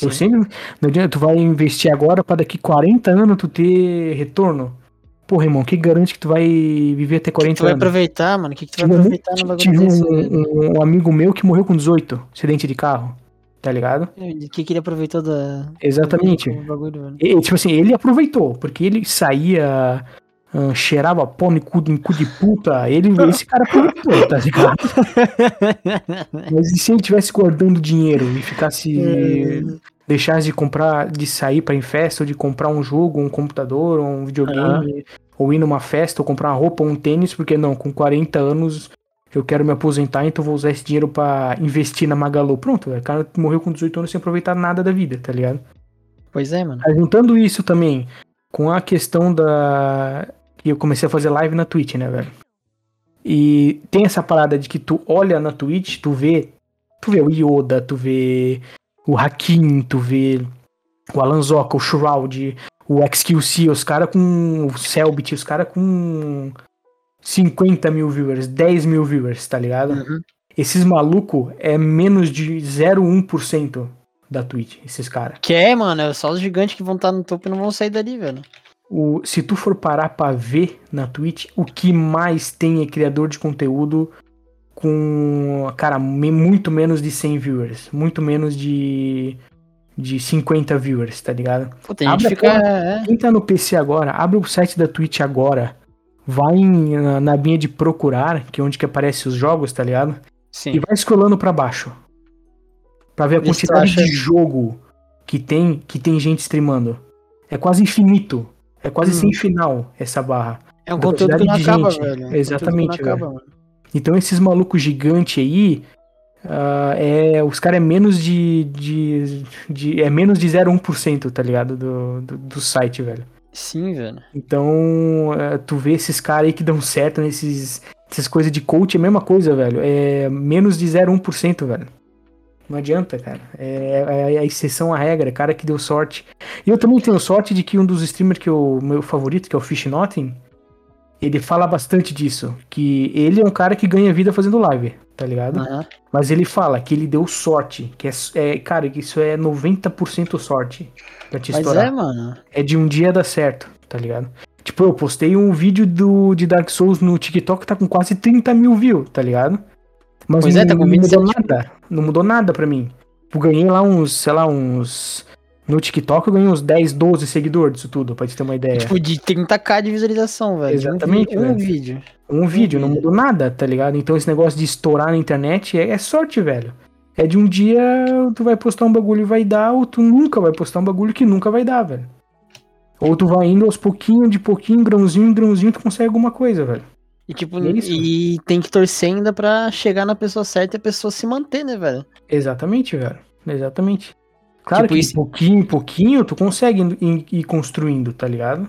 Eu sim. sempre. Não adianta, tu vai investir agora pra daqui 40 anos tu ter retorno. Porra, irmão, que garante que tu vai viver até O que, que 40 tu vai anos? aproveitar, mano? O que, que tu vai aproveitar no bagulho tive um, um- um amigo meu que morreu com 18, acidente de carro. Tá ligado? O que, que ele aproveitou da. Exatamente. do bagulho? E, tipo assim, ele aproveitou, porque ele saía, ah, cheirava pó no cu, no cu de puta. Ele, esse cara aproveitou, tá ligado? Mas e se ele tivesse guardando dinheiro e ficasse. deixasse de comprar, de sair pra ir em festa, ou de comprar um jogo, um computador, ou um videogame, ou ir numa festa, ou comprar uma roupa, ou um tênis, porque não, com 40 anos eu quero me aposentar, então vou usar esse dinheiro pra investir na Magalu. Pronto, o cara morreu com 18 anos sem aproveitar nada da vida, tá ligado? Pois é, mano. Aí, juntando isso também com a questão da. que eu comecei a fazer live na Twitch, né, velho? E tem essa parada de que tu olha na Twitch, tu vê. Tu vê o Yoda, tu vê o Hakim, tu vê o Alanzoca, o Shroud, o XQC, os caras com. o Selbit, os caras com 50 mil viewers, 10 mil viewers, tá ligado? Uhum. Esses maluco é menos de 0,1% da Twitch, esses caras. Que é, mano, é só os gigantes que vão estar no topo e não vão sair dali, velho. o, se tu for parar pra ver na Twitch, o que mais tem é criador de conteúdo com, cara, me- muito menos de 100 viewers, muito menos de, de 50 viewers, tá ligado? Pô, tem gente Abre que a fica. Quem tá no PC agora, abre o site da Twitch agora, vai em- na, na abinha de procurar, que é onde que aparece os jogos, tá ligado? sim. E vai scrollando pra baixo. Pra ver a quantidade acha- de jogo que tem, que tem gente streamando. É quase infinito. É quase Hum. sem final essa barra. É um conteúdo que não quantidade de acaba, gente. velho. É Exatamente, acaba, mano. Então esses malucos gigantes aí. ah, é, os caras é menos de, de, de. É menos de 0,1%, tá ligado? Do, do, do site, velho. Sim, velho. Então, é, tu vê esses caras aí que dão certo nesses. Essas coisas de coach é a mesma coisa, velho. É menos de 0,1%, velho. Não adianta, cara. É, é a exceção à regra, é cara que deu sorte. E eu também tenho sorte de que um dos streamers que eu, meu favorito, que é o Fish Nothing, ele fala bastante disso. Que ele é um cara que ganha vida fazendo live, tá ligado? Aham. Mas ele fala que ele deu sorte. Que é, é cara, que isso é 90% sorte pra te Mas estourar é, mano. é de um dia dar certo, tá ligado? Tipo, eu postei um vídeo do, de Dark Souls no TikTok que tá com quase 30 mil views, tá ligado? Mas Pois não, é, tá com não mudou 27 nada. Não mudou nada pra mim. Eu ganhei lá uns, sei lá, uns. No TikTok eu ganhei uns 10, 12 seguidores disso tudo, pra te ter uma ideia. Tipo, de 30k de visualização, velho. Um Exatamente, Um, velho. vídeo. um vídeo, não mudou nada, tá ligado? Então esse negócio de estourar na internet é, é sorte, velho. É de um dia tu vai postar um bagulho e vai dar, ou tu nunca vai postar um bagulho que nunca vai dar, velho. Ou tu vai indo aos pouquinho, de pouquinho, grãozinho em grãozinho, tu consegue alguma coisa, velho. E tipo, É e tem que torcer ainda pra chegar na pessoa certa e a pessoa se manter, né, velho? Exatamente, velho. Exatamente. Claro Tipo, que isso- pouquinho em pouquinho tu consegue ir, construindo, tá ligado?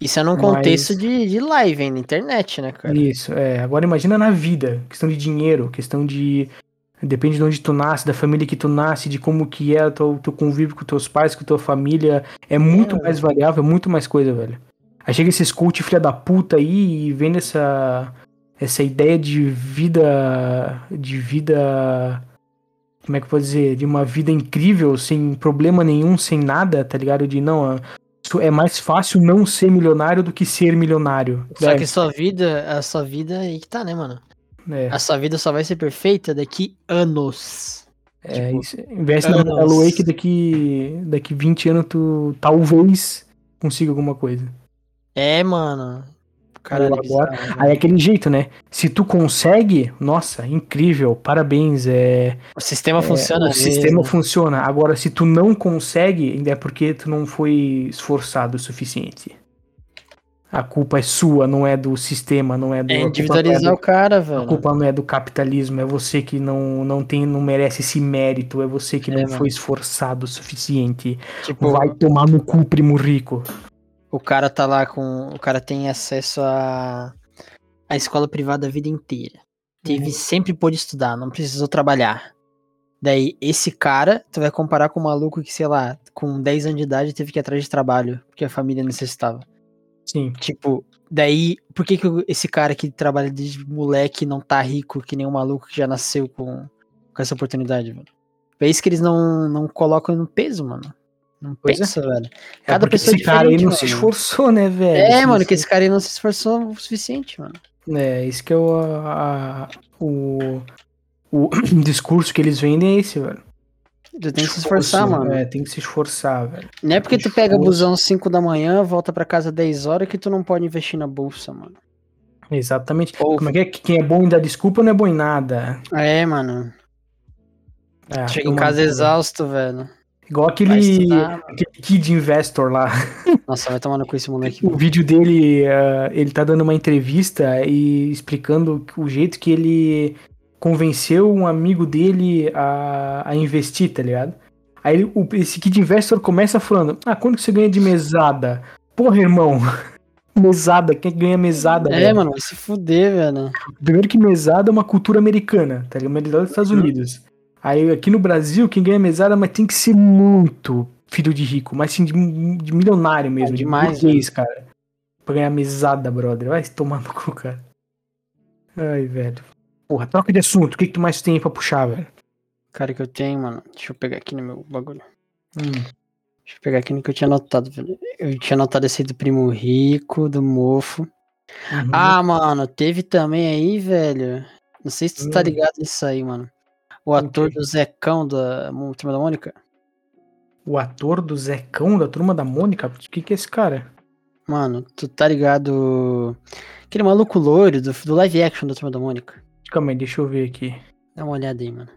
Isso é num Mas- contexto de, de live, hein, na internet, né, cara? Isso, é. Agora imagina na vida, questão de dinheiro, questão de. Depende de onde tu nasce, da família que tu nasce, de como que é o teu, teu convívio com teus pais, com tua família. É muito É, mais variável, é muito mais coisa, velho. Aí chega esses coach filha da puta aí e vendo essa. Essa ideia de vida. De vida. Como é que eu vou dizer? De uma vida incrível, sem problema nenhum, sem nada, tá ligado? De não. isso É mais fácil não ser milionário do que ser milionário. Só É, que sua vida, a sua vida aí que tá, né, mano? é. A sua vida só vai ser perfeita daqui anos. É, Tipo, isso, investe na anos. Magalu aí que daqui, daqui 20 anos tu talvez consiga alguma coisa. É, mano. Caralho, Ou é agora- bizarro, Aí é aquele jeito, né? Se tu consegue, nossa, incrível, parabéns. É, O sistema é, funciona o mesmo. sistema funciona. Agora, se tu não consegue, ainda é porque tu não foi esforçado o suficiente. A culpa é sua, não é do sistema, não é do. É individualizar é o cara, do, a velho. culpa não é do capitalismo, é você que não, não tem, não merece esse mérito, é você que É, não mano. foi esforçado o suficiente. Tipo, Vai tomar no cu, primo rico. O cara tá lá com. O cara tem acesso a. a escola privada a vida inteira. Teve Uhum. sempre pôde estudar, não precisou trabalhar. Daí, esse cara, tu vai comparar com um maluco que, sei lá, com 10 anos de idade teve que ir atrás de trabalho, porque a família necessitava. Sim. Tipo, daí, por que, que esse cara que trabalha desde moleque não tá rico que nem um maluco que já nasceu com, com essa oportunidade, mano? É isso que eles não, não colocam no peso, mano. Não é. pensa, velho. É Cada porque pessoa é esse cara aí não diferente, se mano. esforçou, né, velho? É, mano, que esse cara aí não se esforçou o suficiente, mano. É, isso que é o, a- o, o discurso que eles vendem é esse, velho. Tu tem que se esforçar, mano. É, tem que se esforçar, velho. Não é porque tu pega busão 5 da manhã, volta pra casa 10 horas que tu não pode investir na bolsa, mano. Exatamente. Ou- Como é que é? Quem é bom em dar desculpa não é bom em nada. É, mano. É, Chega em casa no cu. exausto, velho. Igual aquele, aquele Kid Investor lá. Nossa, vai tomar no cu esse moleque. O vídeo dele, ah, ele tá dando uma entrevista e explicando o jeito que ele convenceu um amigo dele a, a investir, tá ligado? Aí ele- o, esse Kid Investor começa falando: Ah, quando que você ganha de mesada? Porra, irmão. Mesada, quem ganha mesada? É, velho? mano, vai se fuder, velho. Primeiro que mesada é uma cultura americana, tá ligado? Mesada dos Estados Uhum. Unidos. Aí aqui no Brasil, quem ganha mesada, mas tem que ser muito filho de rico, mas sim de, de milionário mesmo, de demais, burguês, cara. Pra ganhar mesada, brother. Vai se tomar no cu, cara. Ai, velho. Porra, troca de assunto. O que, que tu mais tem aí pra puxar, velho? Cara que eu tenho, mano. Deixa eu pegar aqui no meu bagulho. Hum. Deixa eu pegar aqui no que eu tinha anotado, velho. Eu tinha anotado esse aí do primo rico, do mofo. Uhum. Ah, mano, teve também aí, velho. Não sei se tu tá Hum. ligado nisso aí, mano. O ator do Zecão da Turma da Mônica. O ator do Zecão da turma da Mônica? O que, que é esse cara? Mano, tu tá ligado. Aquele maluco loiro do, do live action da Turma da Mônica. Calma aí, deixa eu ver aqui. Dá uma olhada aí, mano.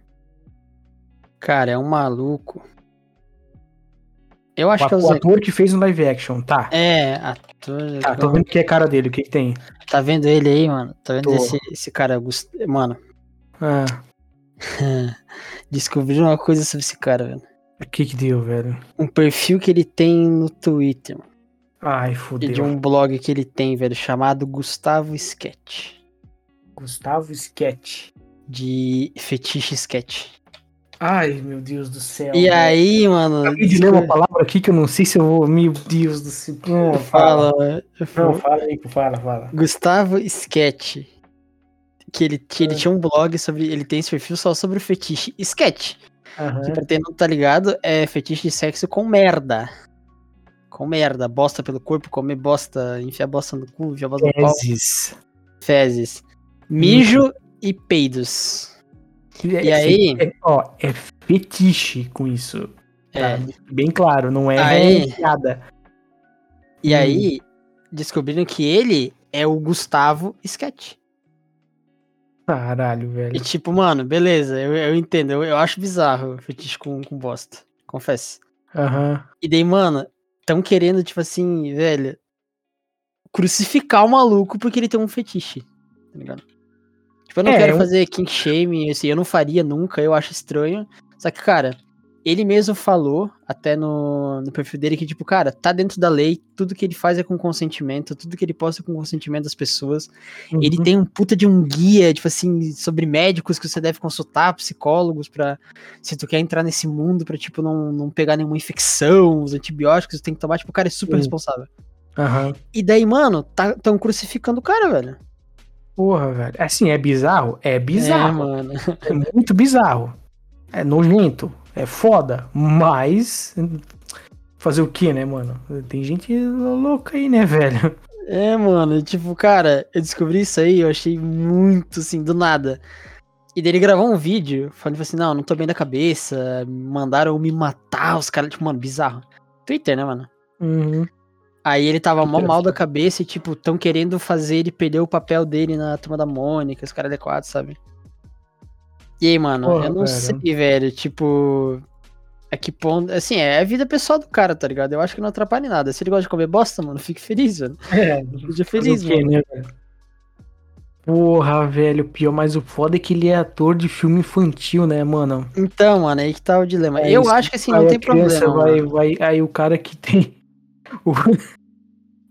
Cara, é um maluco. Eu acho O, que é o o ator que fez um live action, tá. É, ator. Tá, tô vendo que é cara dele. O que, que tem? Tá vendo ele aí, mano? Tá vendo Tô. esse, esse cara? Mano, Ah, descobriram uma coisa sobre esse cara, velho. o que que deu, velho? Um perfil que ele tem no Twitter, mano. Ai, E fodeu. de um blog que ele tem, velho, chamado Gustavo Sketch. Gustavo Sketch. De fetiche sketch. Ai, meu Deus do céu. E velho. aí, mano. Acabei de ler uma palavra aqui que eu não sei se eu vou. Meu Deus do céu. Não, Fala, velho. Não, fala aí, fala, fala. Gustavo Sketch. Que ele, que ele Ah. tinha um blog sobre. Ele tem esse perfil só sobre o fetiche sketch. Que Aham. pra quem não tá ligado, é fetiche de sexo com merda. Com merda. Bosta pelo corpo, comer bosta, enfiar bosta no cu, enfiar bosta no pau. Fezes. Fezes. Mijo e peidos. E aí? É, ó, é fetiche com isso. É. Tá? Bem claro, não é Aí. piada. E Hum. aí, descobriram que ele é o Gustavo Sketch. Caralho, E velho. tipo, mano, beleza, eu, eu entendo. Eu, eu acho bizarro fetiche com, com bosta. Confesso. Aham. E daí, mano, tão querendo, tipo assim, velho, crucificar o maluco porque ele tem um fetiche. Tá ligado? Tipo, eu não É, quero eu- fazer king shaming, assim, eu não faria nunca, eu acho estranho. Só que, cara, ele mesmo falou, até no, no perfil dele, que, tipo, cara, tá dentro da lei, tudo que ele faz é com consentimento, tudo que ele posta é com consentimento das pessoas. Ele Uhum. tem um puta de um guia, tipo assim, sobre médicos que você deve consultar, psicólogos, pra. Se tu quer entrar nesse mundo pra, tipo, não, não pegar nenhuma infecção, os antibióticos, tu tem que tomar, tipo, o cara é super Sim. responsável. Aham. E daí, mano, tá, tão crucificando o cara, velho. Porra, velho. Assim, é bizarro? É É, bizarro. mano. É muito bizarro. É nojento. É foda. Mas. Fazer o que, né, mano? Tem gente louca aí, né, velho? É, mano, tipo, cara, eu descobri isso aí, eu achei muito, assim, do nada. E daí ele gravou um vídeo falando assim, não, não tô bem da cabeça, mandaram me matar, os caras, tipo, mano, bizarro. Twitter, né, mano? Uhum. Aí ele tava mó mal da cabeça e, tipo, tão querendo fazer ele perder o papel dele na turma da Mônica, os caras adequados, sabe? E aí, mano, Porra, eu não velho. sei, velho, tipo. a que ponto. Assim, é a vida pessoal do cara, tá ligado? Eu acho que não atrapalha em nada. Se ele gosta de comer bosta, mano, fique feliz, velho. É, Seja feliz, mano. né, velho? Porra, velho, pior, mas o foda é que ele é ator de filme infantil, né, mano? Então, mano, aí que tá o dilema. É eu isso, acho que assim, Aí não tem problema. Vai, vai, aí o cara que tem.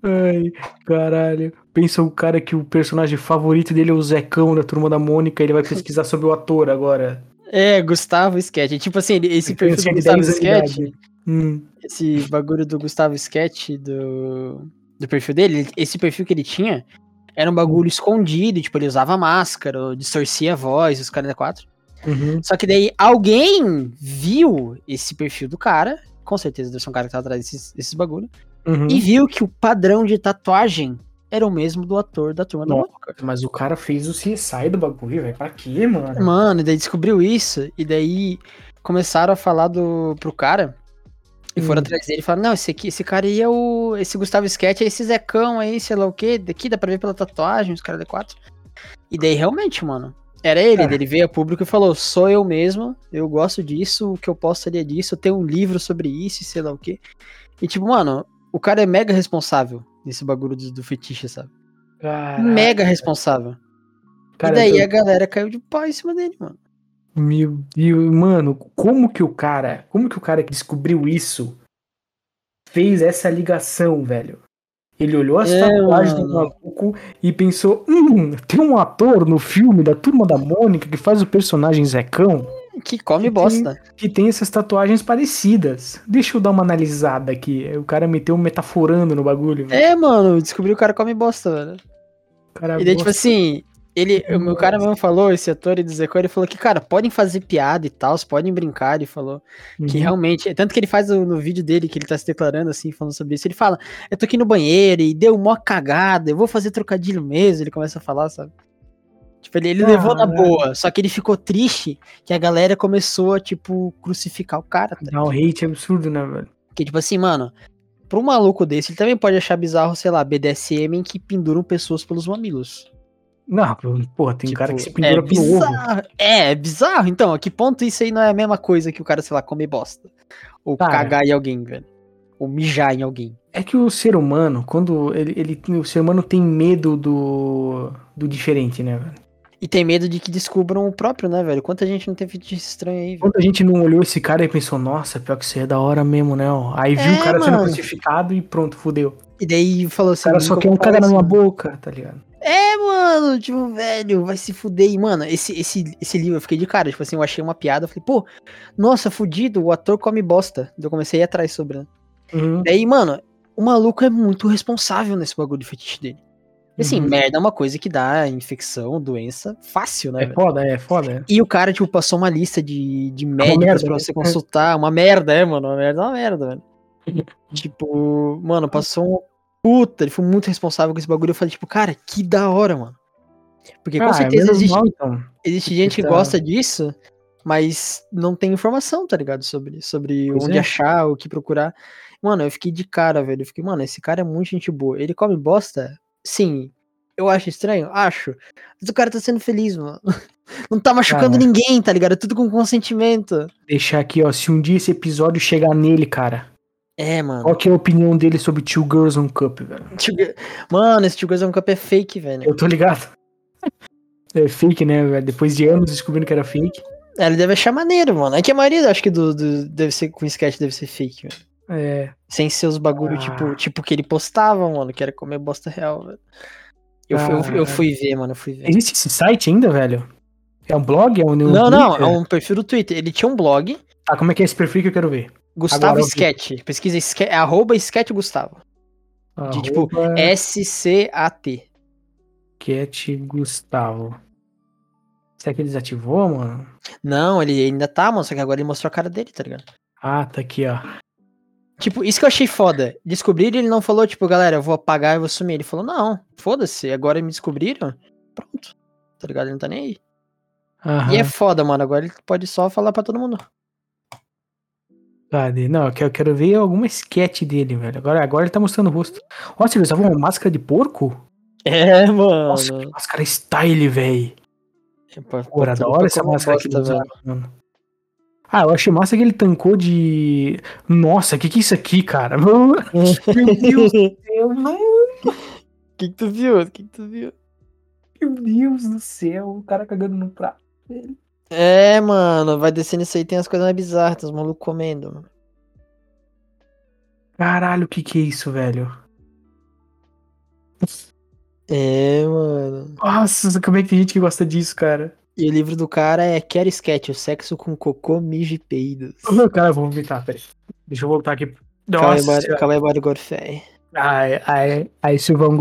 Ai, caralho. Pensa o cara que o personagem favorito dele é o Zecão da turma da Mônica, ele vai pesquisar sobre o ator agora. É, Gustavo Sketch. Tipo assim, esse perfil Criança do de Gustavo 10 anos de Sketch. Hum, esse bagulho do Gustavo Sketch, do, do perfil dele, ele- esse perfil que ele tinha era um bagulho escondido, tipo, ele usava máscara, distorcia a voz, os caras da quatro. uhum, Só que daí alguém viu esse perfil do cara, com certeza deve ser um cara que tá atrás desses, desses bagulho, uhum. e viu que o padrão de tatuagem era o mesmo do ator da turma da Nossa. Mônica. Mas o cara fez o CSI do bagulho, velho. Pra quê, mano? Mano, e daí descobriu isso, e daí começaram a falar do, pro cara, e foram Hum. atrás dele e falaram, não, esse aqui, esse cara aí é o. Esse Gustavo Sketch, é esse Zecão aí, sei lá o quê, daqui dá pra ver pela tatuagem, os caras D4. E daí realmente, mano. Era ele, É. ele veio a público e falou: sou eu mesmo, eu gosto disso, o que eu posso seria disso, eu tenho um livro sobre isso e sei lá o quê. E tipo, mano, o cara é mega responsável nesse bagulho do, do fetiche, sabe? Caralho, mega responsável. cara, e daí eu- a galera caiu de pau em cima dele, mano. Meu Deus, mano, como que o cara, como que o cara que descobriu isso fez essa ligação, velho? Ele olhou as É, tatuagens do maluco e pensou, hum, tem um ator no filme da Turma da Mônica que faz o personagem Zecão Que come Que bosta. que tem essas tatuagens parecidas. Deixa eu dar uma analisada aqui. O cara meteu um metaforando no bagulho. velho. É, mano, descobri o cara come bosta, velho. Cara E daí, tipo gosta- assim, ele, o meu cara mesmo falou, esse ator do Zecão, ele falou que, cara, podem fazer piada e tal, podem brincar, ele falou. Que Uhum. realmente, tanto que ele faz no, no vídeo dele, que ele tá se declarando assim, falando sobre isso, ele fala, eu tô aqui no banheiro e deu mó cagada, eu vou fazer trocadilho mesmo, ele começa a falar, sabe? Tipo, ele, ele levou na boa, só que ele ficou triste que a galera começou a, tipo, crucificar o cara, tá? Dá um hate absurdo, né, velho? Porque, tipo assim, mano, pra um maluco desse, ele também pode achar bizarro, sei lá, BDSM em que penduram pessoas pelos mamilos. Não, porra, tem Tipo, cara que se é pendura ovo. bizarro. É, é bizarro. Então, a que ponto isso aí não é a mesma coisa que o cara, sei lá, comer bosta? Ou Cara. cagar em alguém, velho. Ou mijar em alguém. É que o ser humano, quando ele, ele o ser humano tem medo do do diferente, né, velho? E tem medo de que descubram o próprio, né, velho? Quanta gente não tem fetiche estranho aí, velho. Quando a gente não olhou esse cara e pensou, nossa, pior que isso é da hora mesmo, né? ó. Aí viu É, o cara sendo mano. crucificado e pronto, fudeu. E daí falou O assim. cara só quer um cagar na boca, tá ligado? É, mano, tipo, velho, vai se fuder. E, mano, esse, esse, esse livro eu fiquei de cara. Tipo assim, eu achei uma piada. Eu falei, pô, nossa, fudido, o ator come bosta. Eu comecei a ir atrás sobre, né? Uhum. Daí, mano, o maluco é muito responsável nesse bagulho de fetiche dele. E, Assim, Uhum. merda é uma coisa que dá infecção, doença, fácil, né? É velho? foda, é foda. é. E o cara, tipo, passou uma lista de, de médicos merda, pra né? você consultar. Uma merda, é, mano. Uma merda é uma merda, velho. tipo, mano, passou um. Puta, ele foi muito responsável com esse bagulho. Eu falei, tipo, cara, que da hora, mano. Porque com Ah, é certeza existe, mal, então. existe gente que tá- gosta disso, mas não tem informação, tá ligado? Sobre, sobre Pois onde é. achar, o que procurar. Mano, eu fiquei de cara, velho. Eu fiquei, mano, esse cara é muito gente boa. Ele come bosta? Sim. Eu acho estranho? Acho. Mas o cara tá sendo feliz, mano. Não tá machucando Cara. ninguém, tá ligado? É tudo com consentimento. Deixar aqui, ó, se um dia esse episódio chegar nele, cara, É, mano. qual que é a opinião dele sobre Two Girls on Cup, velho? Mano, esse Tio Girls on Cup é fake, velho. Eu tô ligado. É fake, né, velho? Depois de anos descobrindo que era fake. É, Ele deve achar maneiro, mano. É que a maioria, acho que do, do- deve ser com sketch, deve ser fake, velho. É. Sem ser os bagulho, Ah. tipo, tipo que ele postava, mano, que era comer bosta real, velho. Eu, fui- eu, eu Ah. fui ver, mano, eu fui ver. Existe esse site ainda, velho? É um blog? É um, Não, não, é Twitter? um perfil do Twitter. Ele tinha um blog, Ah, como é que é esse perfil que eu quero ver? Gustavo Agora. Sketch. Pesquisa esque, é arroba Sketch Gustavo. De, tipo, Arroba S-C-A-T. Cat Gustavo. Será que ele desativou, mano? Não, ele ainda tá, mano, só que agora ele mostrou a cara dele, tá ligado? Ah, tá aqui, ó. Tipo, isso que eu achei foda. Descobriram, ele não falou, tipo, galera, eu vou apagar e vou sumir. Ele falou, não, foda-se, agora me descobriram. Pronto. Tá ligado? Ele não tá nem aí. Aham. E é foda, mano. Agora ele pode só falar pra todo mundo. Cadê? Não, eu quero, eu quero ver alguma sketch dele, velho. Agora, agora ele tá mostrando o rosto. Nossa, ele usava uma máscara de porco? É, mano. Nossa, que máscara style, velho. Era pra- da hora essa máscara que ele usava, mano. Ah, eu achei massa que ele tancou de. Nossa, que que é isso aqui, cara? Meu Deus do céu, não. O que, que tu viu? O que, que tu viu? Meu Deus do céu, o cara cagando no prato. É, mano, vai descendo isso aí, tem as coisas mais bizarras, os malucos comendo. mano. Caralho, o que que é isso, velho? É, mano. Nossa, como é que tem gente que gosta disso, cara? E o livro do cara é Quero Sketch, o sexo com cocô, mijo e peidos. Cara, vou vomitar, peraí. Deixa eu voltar aqui. Nossa, aí, Bário Gorfé. ai, ai, ai, Silvão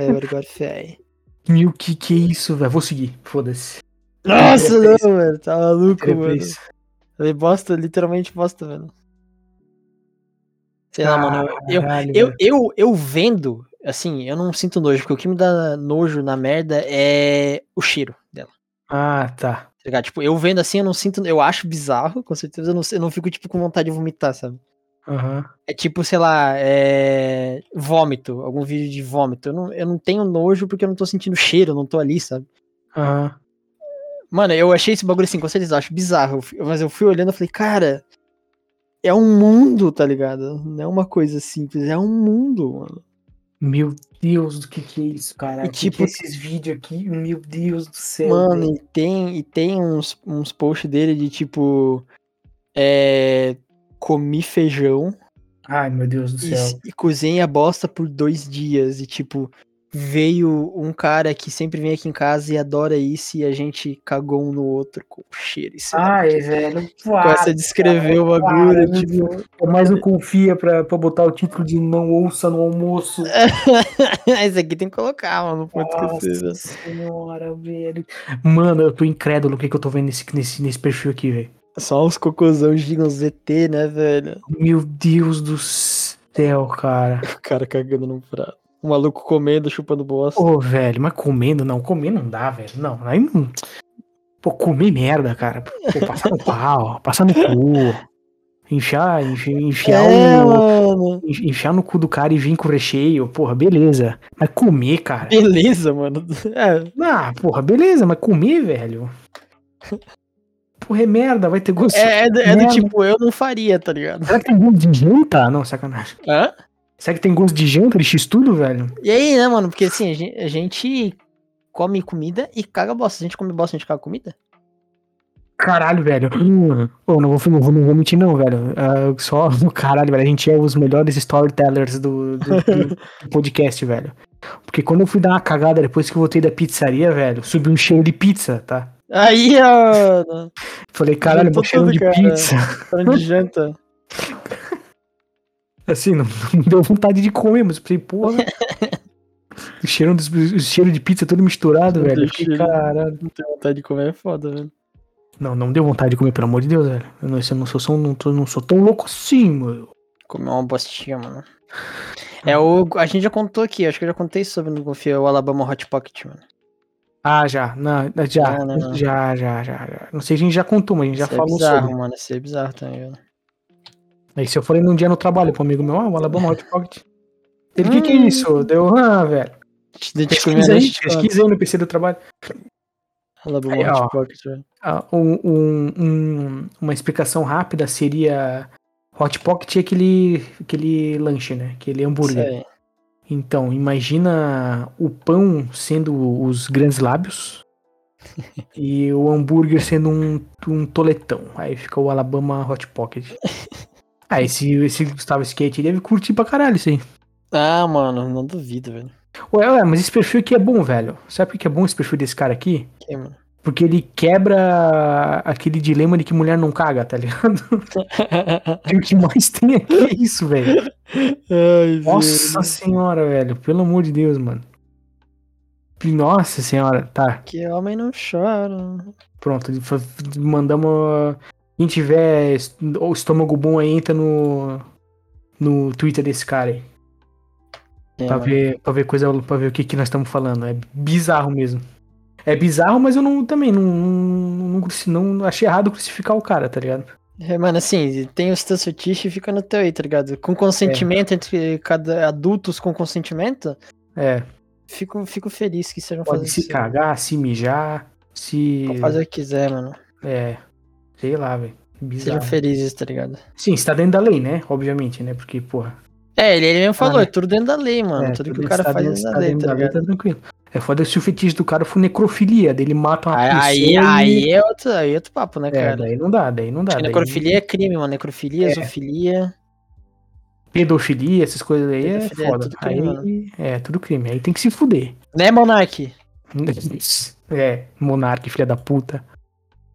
aí, Bário Gorfé. Meu, que que é isso, velho? Vou seguir, foda-se. Nossa, não, mano, tá maluco, mano. Ele bosta, literalmente bosta, velho. Sei lá, mano. Eu, eu, eu, eu vendo, assim, eu não sinto nojo, porque o que me dá nojo na merda é o cheiro dela. Ah, tá. Tá? Tipo, eu vendo assim, eu não sinto. Eu acho bizarro, com certeza. Eu não, eu não fico, tipo, com vontade de vomitar, sabe? Aham. É tipo, sei lá, é... vômito, algum vídeo de vômito. Eu não, eu não tenho nojo porque eu não tô sentindo cheiro, eu não tô ali, sabe? Aham. Mano, eu achei esse bagulho assim, com certeza, eu acho bizarro. Mas eu fui olhando e falei, cara, é um mundo, tá ligado? Não é uma coisa simples, é um mundo, mano. Meu Deus, do que que é isso, cara? E Que que tipo- é esses vídeos aqui? Meu Deus do céu. Mano, velho. e tem, e tem uns, uns posts dele de tipo. É. Comi feijão Ai, meu Deus do e, céu. e cozinhei a bosta por dois dias. E tipo, veio um cara que sempre vem aqui em casa e adora isso e a gente cagou um no outro com cheiro. Isso Ai, velho. Começa a descrever o bagulho, tipo. Deus. Mais não confia pra, pra botar o título de não ouça no almoço. Esse aqui tem que colocar, mano. Velho. Nossa senhora, velho. Mano, eu tô incrédulo o que, que eu tô vendo nesse, nesse, nesse perfil aqui, velho. Só uns cocôzão gigantes ZT, né, velho? Meu Deus do céu, cara. O cara cagando no prato. O maluco comendo, chupando bosta. Ô, velho, mas comendo não, comer não dá, velho. Não, aí não. Pô, comer merda, cara. Pô, passar no pau, passar no cu. Enfiar, enfiar, enfiar é, o. Enfiar no cu do cara e vir com recheio, porra, beleza. Mas comer, cara. Beleza, mano. É, Ah, porra, beleza, mas comer, velho. Porra, é merda, vai ter gosto. é, é do- é do tipo, eu não faria, tá ligado? Será que tem gosto de janta? Não, sacanagem. Hã? Será que tem gosto de janta de x-tudo, velho? E aí, né, mano? Porque assim, a gen- a gente come comida e caga bosta. A gente come bosta, a gente caga comida? Caralho, velho. Pô, não vou, não vou, não vou mentir, não, velho. Ah, só no caralho, velho. A gente é os melhores storytellers do, do- do- podcast, velho. Porque quando eu fui dar uma cagada depois que eu voltei da pizzaria, velho, subiu um cheiro de pizza, tá? Aí, ó. Falei, caralho, um cheiro de cara. pizza. Falando de janta. Assim, não, não deu vontade de comer, mas eu falei, porra. o, cheiro dos, o cheiro de pizza todo misturado, Meu velho. Fiquei, caralho. Não tem vontade de comer, é foda, velho. Não, não deu vontade de comer, pelo amor de Deus, velho. Eu não, eu não, sou, não, tô- não sou tão louco assim, mano. Comer uma bostinha, mano. É o. A gente já contou aqui, acho que eu já contei sobre no Confia, o Alabama Hot Pocket, mano. Ah, já. Não, já, Não, não, não. já, já, já, já. Não sei se a gente já contou, mas a gente já Isso é falou bizarro, sobre. mano. Isso é bizarro também, velho. Aí se eu falei num dia no trabalho pro amigo meu, ah, o Alabama Hot Pocket. Ele, o que que é Hum. isso? Deu, ah, velho. Aí, pesquisa aí no PC do trabalho. Alabama Aí, ó. Hot Pocket, velho. Um- um- um- uma explicação rápida seria Hot Pocket é aquele, aquele lanche, né? Aquele hambúrguer. Aí. Então, imagina o pão sendo os grandes lábios e o hambúrguer sendo um, um toletão. Aí fica o Alabama Hot Pocket. Ah, esse, esse Gustavo Skate deve curtir pra caralho isso aí. Ah, mano, não duvido, velho. Ué, ué, mas esse perfil aqui é bom, velho. Sabe por que é bom esse perfil desse cara aqui? Que, mano? Porque ele quebra aquele dilema de que mulher não caga, tá ligado? O que mais tem aqui é isso, velho. Ai, Nossa velho. senhora, velho. Pelo amor de Deus, mano. Nossa senhora. Tá, Que homem não chora. pronto. Mandamos. Quem tiver o estômago bom aí, entra no. No Twitter desse cara aí. É, Pra ver, pra ver coisa, pra ver o que, que nós estamos falando. É bizarro mesmo. É bizarro, mas eu não também não, não, não, não achei errado crucificar o cara, tá ligado? É, mano, assim, tem os teus fetiches e fica no teu aí, tá ligado? Com consentimento entre cada adultos com consentimento, É, fico, fico feliz que sejam pode fazendo se isso. cagar, se mijar, se. Pode fazer o que quiser, mano. É. Sei lá, velho. Sejam felizes, tá ligado? Sim, está dentro da lei, né? Obviamente, né? Porque, porra. É, ele, ele mesmo falou, né? é tudo dentro da lei, mano. é, tudo que tudo o cara está faz é dentro- dentro da lei, dentro tá da lei, tá tranquilo. É foda se o fetiche do cara for necrofilia, dele mata uma Aí, aí, pessoa e- aí é outro, aí é outro papo, né, É, cara? daí não dá, daí não dá. Que daí- necrofilia é crime, mano. Necrofilia, É. zoofilia. Pedofilia, essas coisas aí é é foda. tudo crime, mano. aí, é, tudo crime. Aí tem que se fuder. Né, Monark? É, Monark, filha da puta.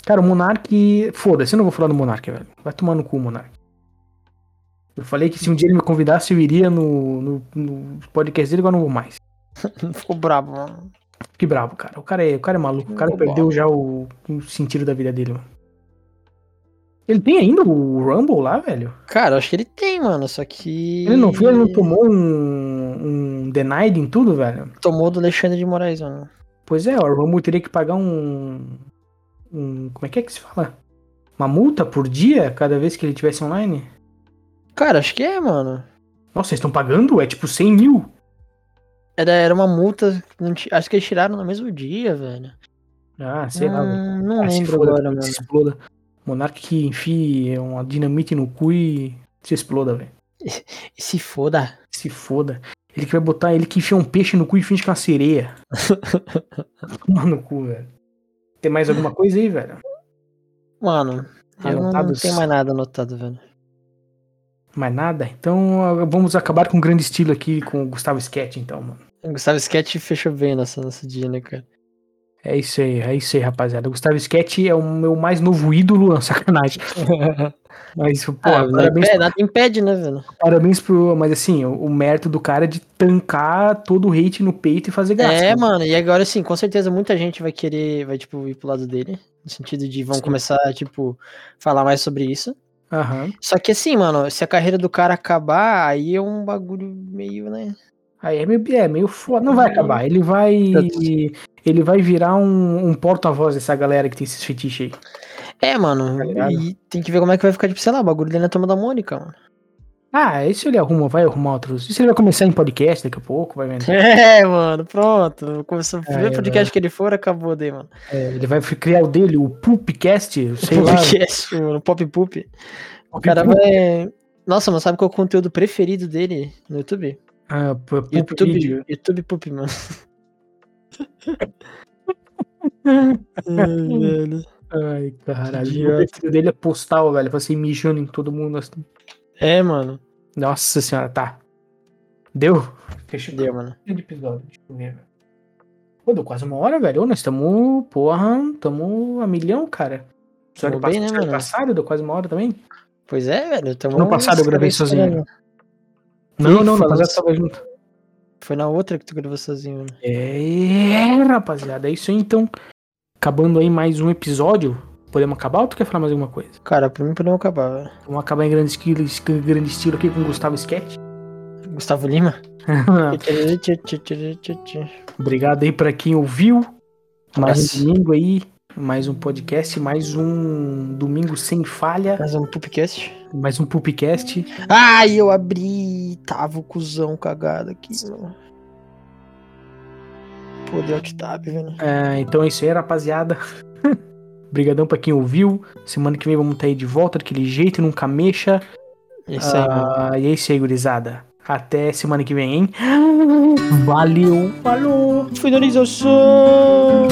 Cara, o Monark. Foda-se, eu não vou falar do Monark, velho. Vai tomar no cu, Monark. Eu falei que se um dia ele me convidasse, eu iria no, no, no podcast dele, agora não vou mais. Ficou brabo, mano. Que brabo, cara. O cara é, o cara é maluco. O cara Ficou perdeu já o, o sentido da vida dele, mano. Ele tem ainda o Rumble lá, velho? Cara, eu acho que ele tem, mano. Só que. Ele não viu, ele não tomou um, um denied em tudo, velho? Tomou do Alexandre de Moraes, mano. Pois é, o Rumble teria que pagar um, um. Como é que é que se fala? Uma multa por dia cada vez que ele tivesse online? Cara, acho que é, mano. Nossa, vocês estão pagando? É tipo 100 mil? Era, era uma multa. Acho que eles tiraram no mesmo dia, velho. Ah, sei lá, velho. Hum, Não Ah, se lembro foda, agora, mano. se exploda. Monark que enfie uma dinamite no cu e se exploda, velho. Se foda. Se foda. Ele que vai botar ele que enfia um peixe no cu e finge que é uma sereia. Toma no cu, velho. Tem mais alguma coisa aí, velho? Mano, eu não, Anotados. tenho mais nada anotado, velho. Mais nada? Então vamos acabar com um grande estilo aqui com o Gustavo Sketch, então, mano. O Gustavo Sketch fechou bem nessa, nesse dia, né, cara? É isso aí, é isso aí, rapaziada. O Gustavo Sketch é o meu mais novo ídolo, não, sacanagem. Mas, pô, ah, nada, parabéns, impede, nada impede, né, velho? parabéns pro. Mas assim, o, o mérito do cara é de tancar todo o hate no peito e fazer graça. É, né? mano, e agora sim, com certeza muita gente vai querer, vai, tipo, ir pro lado dele. No sentido de vão Sim. começar, tipo, falar mais sobre isso. Aham. Só que assim, mano, se a carreira do cara acabar, aí é um bagulho meio, né? Aí é meio, é meio foda. Não vai acabar. Ele vai. Ele vai virar um, um porta-voz dessa galera que tem esses fetiches aí. É, mano, Tá e tem que ver como é que vai ficar, tipo, sei lá, o bagulho dele na turma da Mônica, mano. Ah, isso ele arruma, vai arrumar outros. Isso ele vai começar em podcast daqui a pouco, vai vendo. É, mano, pronto. Começou o É, primeiro podcast que ele for, acabou daí, mano. É, ele vai criar o dele, o Poopcast, sei lá. Podcast, mano, Pop Poop. O cara vai. Nossa, mas sabe qual é o conteúdo preferido dele no YouTube? Ah, Poop YouTube, Video. YouTube Poop, mano. Ai, velho. Ai, caralho. O preferido dele é postal, velho. Pra ser mijando em todo mundo assim. É, mano. Nossa senhora, tá. Deu? Fechou. Deu, mano. de episódio. Deixa eu ver, velho. Pô, deu quase uma hora, velho. Ô, Nós estamos, porra, estamos a milhão, cara. Episódio Tamo bem, passado, né, mano? passado deu quase uma hora também. Pois é, velho. Tamo Ano passado eu gravei sozinho. Não, não, não, Fala rapaziada, isso. tava junto. Foi na outra que tu gravou sozinho, mano. É, rapaziada, é isso aí então. Acabando aí mais um episódio. Podemos acabar ou tu quer falar mais alguma coisa? Cara, pra mim podemos acabar, velho. Vamos acabar em grande estilo, grande estilo aqui com o Gustavo Sketch. Gustavo Lima. Obrigado aí pra quem ouviu. Mais um domingo aí, mais um podcast, mais um domingo sem falha, Mais um Poopcast. mais um Pupcast. Ai, eu abri. Tava o cuzão cagado aqui, mano. Pô, deu tab, velho. É, então é isso aí, rapaziada. Obrigadão pra quem ouviu. Semana que vem vamos estar aí de volta daquele jeito, nunca mexa. É isso aí. Ah, e é isso aí, gurizada. Até semana que vem, hein? Valeu, falou! Finalização!